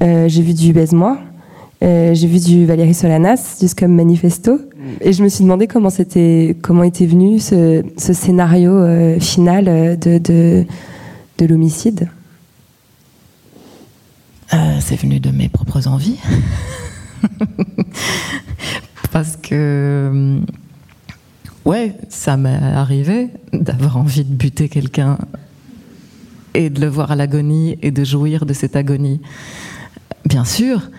j'ai vu du Baise-moi. j'ai vu du Valérie Solanas, du Scum Manifesto. Et je me suis demandé comment, c'était, comment était venu ce, ce scénario final de, de, de l'homicide. c'est venu de mes propres envies. Parce que, ouais, ça m'est arrivé d'avoir envie de buter quelqu'un et de le voir à l'agonie et de jouir de cette agonie. Bien sûr,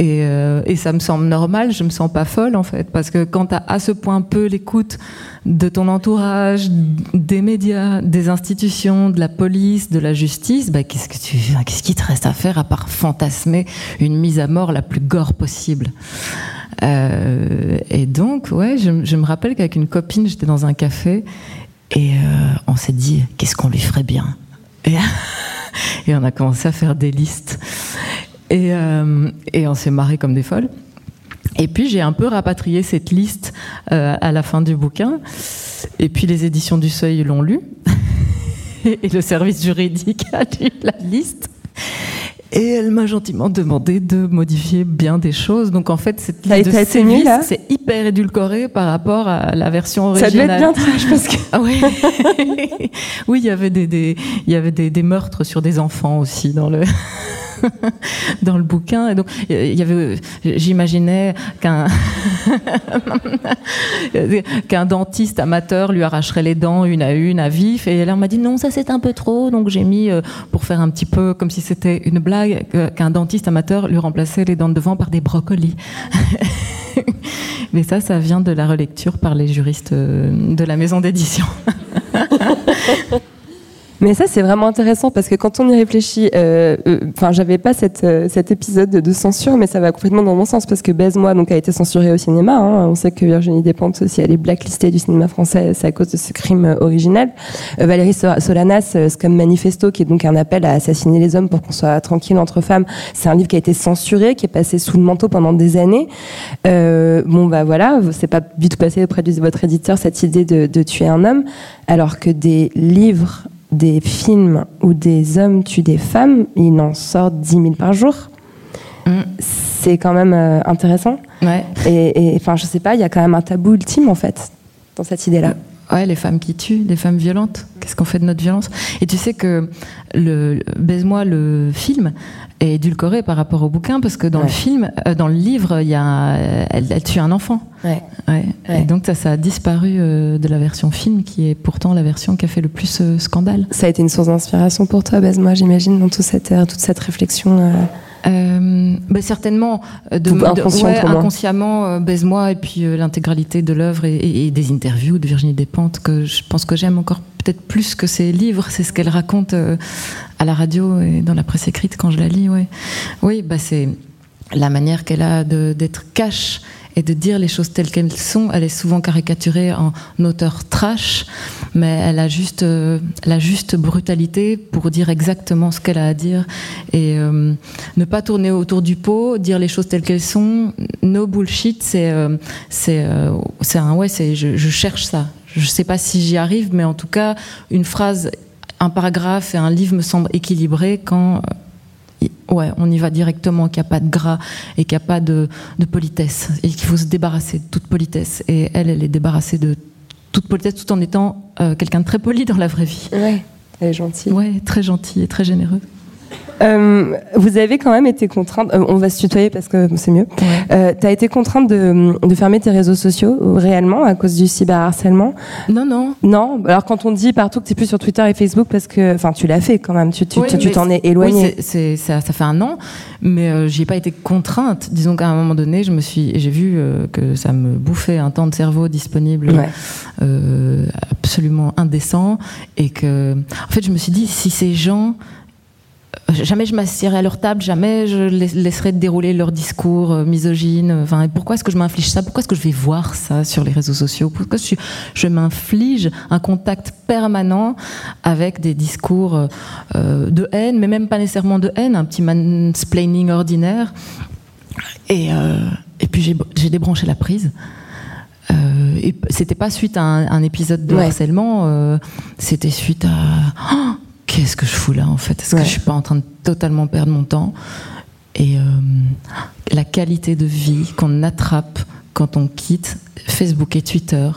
euh, et, ça me semble normal, je me sens pas folle en fait, parce que quand tu as à ce point peu l'écoute de ton entourage, des médias, des institutions, de la police, de la justice, bah, qu'est-ce que tu, qu'est-ce qui te reste à faire à part fantasmer une mise à mort la plus gore possible? Euh, Et donc, ouais, je, me rappelle qu'avec une copine, j'étais dans un café et euh, on s'est dit, qu'est-ce qu'on lui ferait bien? Et on a commencé à faire des listes. Et, euh, et on s'est marré comme des folles. Et puis j'ai un peu rapatrié cette liste euh, à la fin du bouquin. Et puis les éditions du Seuil l'ont lu. et le service juridique a lu la liste. Et elle m'a gentiment demandé de modifier bien des choses. Donc en fait, cette liste de c'est hyper édulcoré par rapport à la version originale. Ça devait être bien trash parce que. Ah oui. oui, il y avait des, des, il y avait des, des meurtres sur des enfants aussi dans le. dans le bouquin. Donc, il y avait, j'imaginais qu'un qu'un dentiste amateur lui arracherait les dents une à une à vif. Et là, on m'a dit non, ça c'est un peu trop. Donc j'ai mis euh, pour faire un petit peu comme si c'était une blague qu'un dentiste amateur lui remplaçait les dents de devant par des brocolis. Mais ça, ça vient de la relecture par les juristes euh, de la maison d'édition. Mais ça, c'est vraiment intéressant parce que quand on y réfléchit, euh, euh, enfin, j'avais pas euh, cet épisode de censure, mais ça va complètement dans mon sens parce que Baise-moi donc a été censuré au cinéma. Hein. On sait que Virginie Despentes, si elle est blacklistée du cinéma français, c'est à cause de ce crime originel. Valérie Solanas, comme Manifesto, qui est donc un appel à assassiner les hommes pour qu'on soit tranquille entre femmes, c'est un livre qui a été censuré, qui est passé sous le manteau pendant des années. bon, bah voilà, c'est pas du tout passé auprès de votre éditeur cette idée de tuer un homme, alors que des livres des films où des hommes tuent des femmes, il en sort 10 000 par jour. Mm. C'est quand même euh, intéressant. Ouais. Et enfin, je sais pas, il y a quand même un tabou ultime en fait dans cette idée-là. Ouais, les femmes qui tuent, les femmes violentes. Qu'est-ce qu'on fait de notre violence? Et tu sais que le Baise-moi, le film, est édulcoré par rapport au bouquin parce que dans le film, euh, dans le livre, il y a, elle, tue un enfant. Ouais. Et donc ça, ça a disparu euh, de la version film, qui est pourtant la version qui a fait le plus euh, scandale. Ça a été une source d'inspiration pour toi, Baise-moi, j'imagine, dans toute cette, toute cette réflexion. Euh, bah, certainement, euh, de, inconsciemment, euh, baise-moi et puis l'intégralité de l'œuvre et, des interviews de Virginie Despentes que je pense que j'aime encore peut-être plus que ses livres, c'est ce qu'elle raconte à la radio et dans la presse écrite quand je la lis. Ouais. Oui, bah c'est la manière qu'elle a d'être cash et de dire les choses telles qu'elles sont. Elle est souvent caricaturée en auteur trash, mais elle a juste euh, la juste brutalité pour dire exactement ce qu'elle a à dire et euh, ne pas tourner autour du pot, dire les choses telles qu'elles sont. No bullshit, c'est euh, c'est un ouais, c'est je, cherche ça. Je sais pas si j'y arrive, mais en tout cas, une phrase un paragraphe et un livre me semblent équilibrés quand ouais, on y va directement, qu'il n'y a pas de gras et qu'il n'y a pas de, politesse et qu'il faut se débarrasser de toute politesse. Et elle, elle est débarrassée de toute politesse tout en étant euh, quelqu'un de très poli dans la vraie vie. Ouais, elle est gentille. Ouais, très gentille et très généreuse. Euh, vous avez quand même été contrainte, euh, on va se tutoyer parce que c'est mieux. Euh, tu as été contrainte de, de, fermer tes réseaux sociaux réellement à cause du cyberharcèlement? Non, non. Non? Alors quand on dit partout que tu plus sur Twitter et Facebook parce que, enfin, tu l'as fait quand même, tu t'en tu, es éloigné. Oui, c'est, ça, ça, fait un an, mais j'y ai pas été contrainte. Disons qu'à un moment donné, je me suis, j'ai vu que ça me bouffait un temps de cerveau disponible absolument indécent et que, en fait, je me suis dit si ces gens jamais je m'assierai à leur table, jamais je laisserai dérouler leur discours euh, misogyne. Enfin, pourquoi est-ce que je m'inflige ça? Pourquoi est-ce que je vais voir ça sur les réseaux sociaux? Pourquoi je, je m'inflige un contact permanent avec des discours euh, euh, de haine, mais même pas nécessairement de haine, un petit mansplaining ordinaire? Et, et puis j'ai débranché la prise. Euh, c'était pas suite à un, épisode de harcèlement, c'était suite à oh, qu'est-ce que je fous là en fait? Est-ce que je suis pas en train de totalement perdre mon temps? Et la qualité de vie qu'on attrape quand on quitte Facebook et Twitter,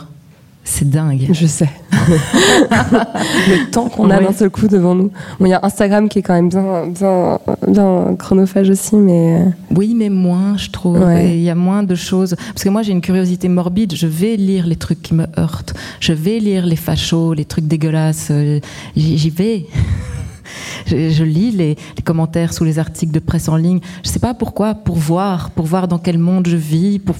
c'est dingue. Je sais. le temps qu'on a d'un seul coup devant nous. Il y a Instagram qui est quand même bien, bien, bien chronophage aussi, mais. Euh, oui, mais moins, je trouve. Il y a moins de choses. Parce que moi, j'ai une curiosité morbide. Je vais lire les trucs qui me heurtent. Je vais lire les fachos, les trucs dégueulasses. Euh, j'y vais je, lis les, commentaires sous les articles de presse en ligne. Je ne sais pas pourquoi, pour voir, pour voir dans quel monde je vis, pour,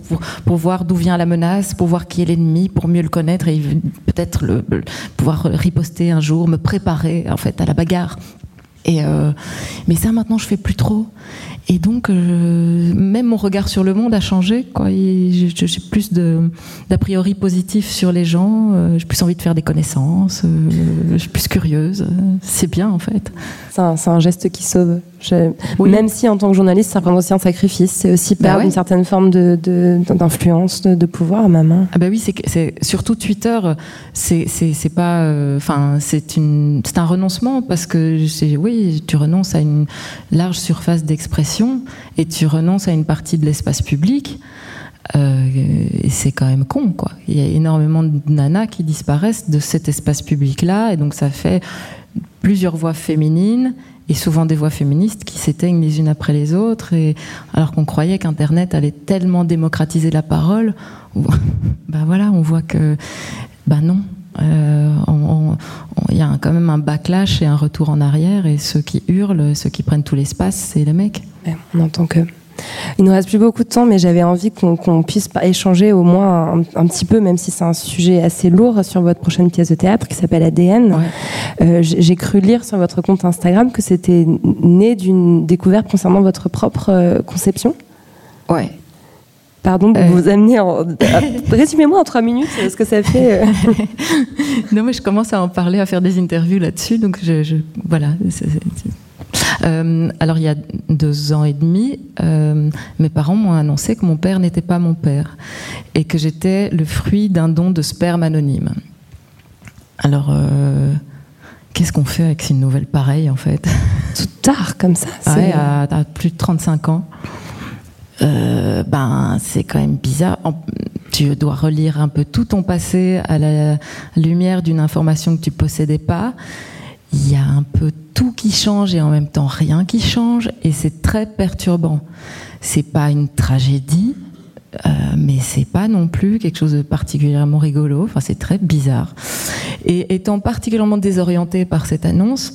pour, voir d'où vient la menace, pour voir qui est l'ennemi, pour mieux le connaître et peut-être pouvoir riposter un jour, me préparer en fait à la bagarre. Et euh, mais ça maintenant je fais plus trop. Et donc, euh, même mon regard sur le monde a changé. J'ai plus d'a priori positif sur les gens. Euh, j'ai plus envie de faire des connaissances. Je suis plus curieuse. C'est bien, en fait. C'est un, un, geste qui sauve. Même si en tant que journaliste, ça représente aussi un sacrifice, c'est aussi bah perdre une certaine forme d'influence, de, de, pouvoir à ma main. Ah bah oui, c'est surtout Twitter, c'est pas, euh, enfin c'est un renoncement parce que oui, tu renonces à une large surface d'expression et tu renonces à une partie de l'espace public. Euh, et c'est quand même con, quoi. Il y a énormément de nanas qui disparaissent de cet espace public-là, et donc ça fait plusieurs voix féminines et souvent des voix féministes qui s'éteignent les unes après les autres. Et alors qu'on croyait qu'Internet allait tellement démocratiser la parole, ben voilà, on voit que ben non. Euh, il y a quand même un backlash et un retour en arrière, et ceux qui hurlent, ceux qui prennent tout l'espace, c'est les mecs. on entend que il nous reste plus beaucoup de temps, mais j'avais envie qu'on puisse échanger au moins un, petit peu, même si c'est un sujet assez lourd, sur votre prochaine pièce de théâtre qui s'appelle ADN. Euh, j'ai cru lire sur votre compte Instagram que c'était né d'une découverte concernant votre propre euh, conception. Ouais. Pardon de euh. vous amener en. Résumez-moi en trois minutes ce que ça fait. non, mais je commence à en parler, à faire des interviews là-dessus, donc je, je voilà. Euh, alors il y a deux ans et demi, euh, mes parents m'ont annoncé que mon père n'était pas mon père et que j'étais le fruit d'un don de sperme anonyme. Alors euh, qu'est-ce qu'on fait avec une nouvelle pareille en fait? Tout tard comme ça ouais, à, plus de 35 ans. ben c'est quand même bizarre. tu dois relire un peu tout ton passé à la lumière d'une information que tu possédais pas il y a un peu tout qui change et en même temps rien qui change et c'est très perturbant. C'est pas une tragédie, euh, mais c'est pas non plus quelque chose de particulièrement rigolo. Enfin, c'est très bizarre. Et étant particulièrement désorienté par cette annonce,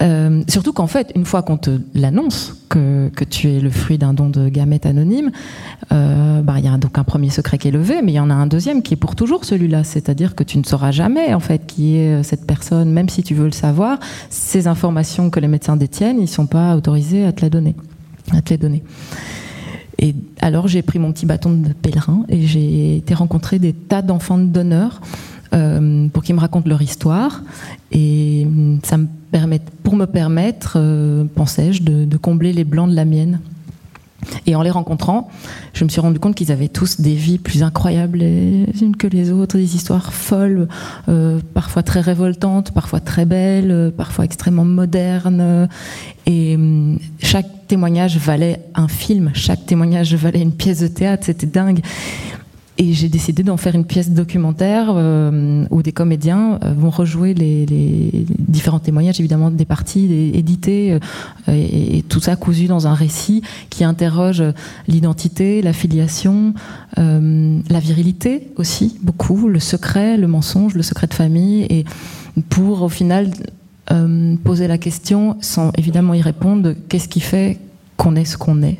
euh, surtout qu'en fait, une fois qu'on te l'annonce, que, tu es le fruit d'un don de gamètes anonyme, euh, bah, il y a donc un premier secret qui est levé, mais il y en a un deuxième qui est pour toujours celui-là. C'est-à-dire que tu ne sauras jamais, en fait, qui est euh, cette personne, même si tu veux le savoir. Ces informations que les médecins détiennent, ils ne sont pas autorisés à te les donner. À te les donner. Et alors, j'ai pris mon petit bâton de pèlerin et j'ai été rencontrer des tas d'enfants de donneurs euh, pour qu'ils me racontent leur histoire. Et hum, ça me permet, pour me permettre, euh, pensais-je, de, combler les blancs de la mienne. Et en les rencontrant, je me suis rendu compte qu'ils avaient tous des vies plus incroyables les unes que les autres, des histoires folles, euh, parfois très révoltantes, parfois très belles, parfois extrêmement modernes. Et hum, chaque témoignage valait un film, chaque témoignage valait une pièce de théâtre, c'était dingue. Et j'ai décidé d'en faire une pièce documentaire euh, où des comédiens euh, vont rejouer les, différents témoignages, évidemment des parties éditées, euh, et, tout ça cousu dans un récit qui interroge l'identité, la filiation, la virilité aussi, beaucoup, le secret, le mensonge, le secret de famille, et pour au final poser la question, sans évidemment y répondre, qu'est-ce qui fait qu'on est ce qu'on est?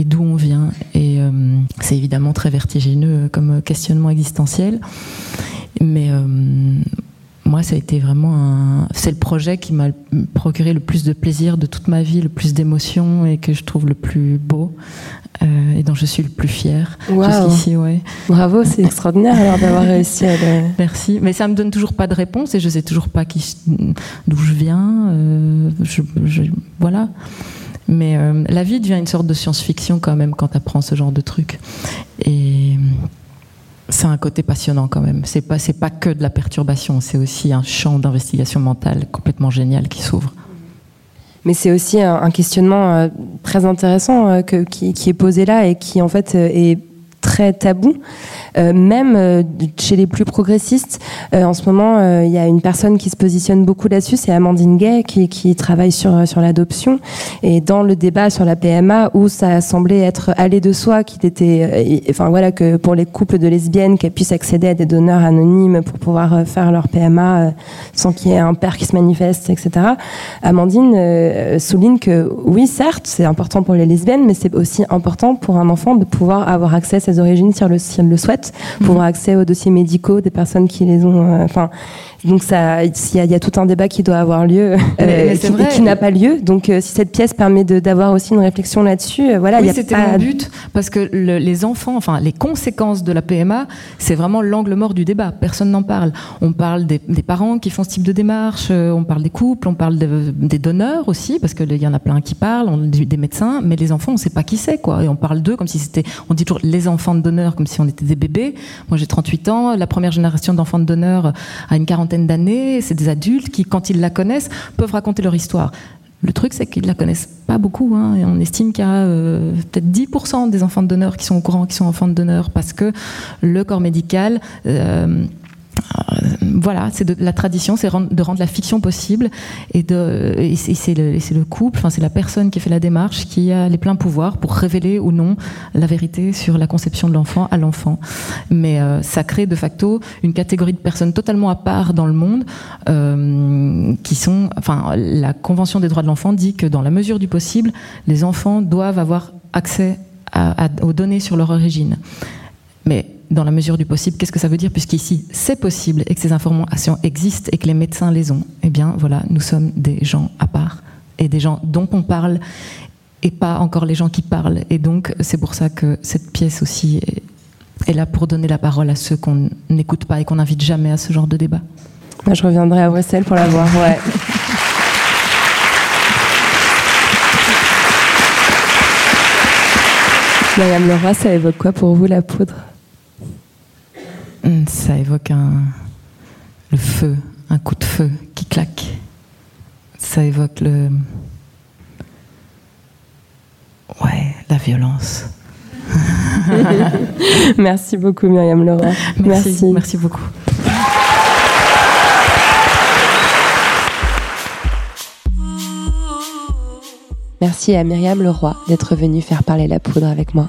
Et d'où on vient. Et euh, c'est évidemment très vertigineux comme questionnement existentiel. Mais euh, moi, ça a été vraiment un. C'est le projet qui m'a procuré le plus de plaisir de toute ma vie, le plus d'émotions et que je trouve le plus beau euh, et dont je suis le plus fière jusqu'ici. Ouais. Bravo, c'est extraordinaire alors d'avoir réussi à. Le... Merci, mais ça me donne toujours pas de réponse et je sais toujours pas qui, d'où je viens. je, voilà. Mais euh, la vie devient une sorte de science-fiction quand même quand tu apprends ce genre de trucs. Et c'est un côté passionnant quand même. C'est pas, pas que de la perturbation, c'est aussi un champ d'investigation mentale complètement génial qui s'ouvre. Mais c'est aussi un, questionnement euh, très intéressant euh, qui, est posé là et qui en fait est très tabou. Euh, même euh, chez les plus progressistes. Euh, en ce moment, il y a une personne qui se positionne beaucoup là-dessus, c'est Amandine Gay, qui, travaille sur, sur l'adoption. Et dans le débat sur la PMA, où ça semblait être aller de soi, qu'il était, enfin voilà, que pour les couples de lesbiennes, qu'elles puissent accéder à des donneurs anonymes pour pouvoir faire leur PMA sans qu'il y ait un père qui se manifeste, etc. Amandine souligne que oui, certes, c'est important pour les lesbiennes, mais c'est aussi important pour un enfant de pouvoir avoir accès à ses origines si elle le souhaite pour avoir accès aux dossiers médicaux des personnes qui les ont. Euh, enfin, donc ça, il y, a tout un débat qui doit avoir lieu euh, qui, qui n'a pas lieu. Donc euh, si cette pièce permet d'avoir aussi une réflection là-dessus, voilà. Oui, c'était mon but parce que les enfants, enfin les conséquences de la PMA, c'est vraiment l'angle mort du débat. Personne n'en parle. On parle des, parents qui font ce type de démarche, on parle des couples, on parle des donneurs aussi parce qu'il y en a plein qui parlent, on, des médecins, mais les enfants, on ne sait pas qui c'est quoi. Et on parle d'eux comme si c'était, on dit toujours les enfants de donneurs comme si on était des bébés moi, j'ai 38 ans. La première génération d'enfants de donneurs a une quarantaine d'années. C'est des adultes qui, quand ils la connaissent, peuvent raconter leur histoire. Le truc, c'est qu'ils ne la connaissent pas beaucoup. Hein, et on estime qu'il y a euh, peut-être 10% des enfants de donneurs qui sont au courant qui sont enfants de donneurs parce que le corps médical euh, voilà, c'est de la tradition, c'est de rendre la fiction possible et, c'est le, couple, enfin c'est la personne qui fait la démarche qui a les pleins pouvoirs pour révéler ou non la vérité sur la conception de l'enfant à l'enfant. Mais euh, ça crée de facto une catégorie de personnes totalement à part dans le monde euh, qui sont, enfin la Convention des droits de l'enfant dit que dans la mesure du possible, les enfants doivent avoir accès aux données sur leur origine. Mais dans la mesure du possible, qu'est-ce que ça veut dire Puisqu'ici, c'est possible et que ces informations existent et que les médecins les ont. Eh bien, voilà, nous sommes des gens à part et des gens dont on parle et pas encore les gens qui parlent. Et donc, c'est pour ça que cette pièce aussi est, là pour donner la parole à ceux qu'on n'écoute pas et qu'on n'invite jamais à ce genre de débat. Je reviendrai à Bruxelles pour la voir, ouais. Madame Leroy, ça évoque quoi pour vous la poudre? Ça évoque un, le feu, un coup de feu qui claque. Ça évoque le. Ouais, la violence. merci beaucoup, Myriam Leroy. Merci, merci beaucoup. Merci à Myriam Leroy d'être venue faire parler la poudre avec moi.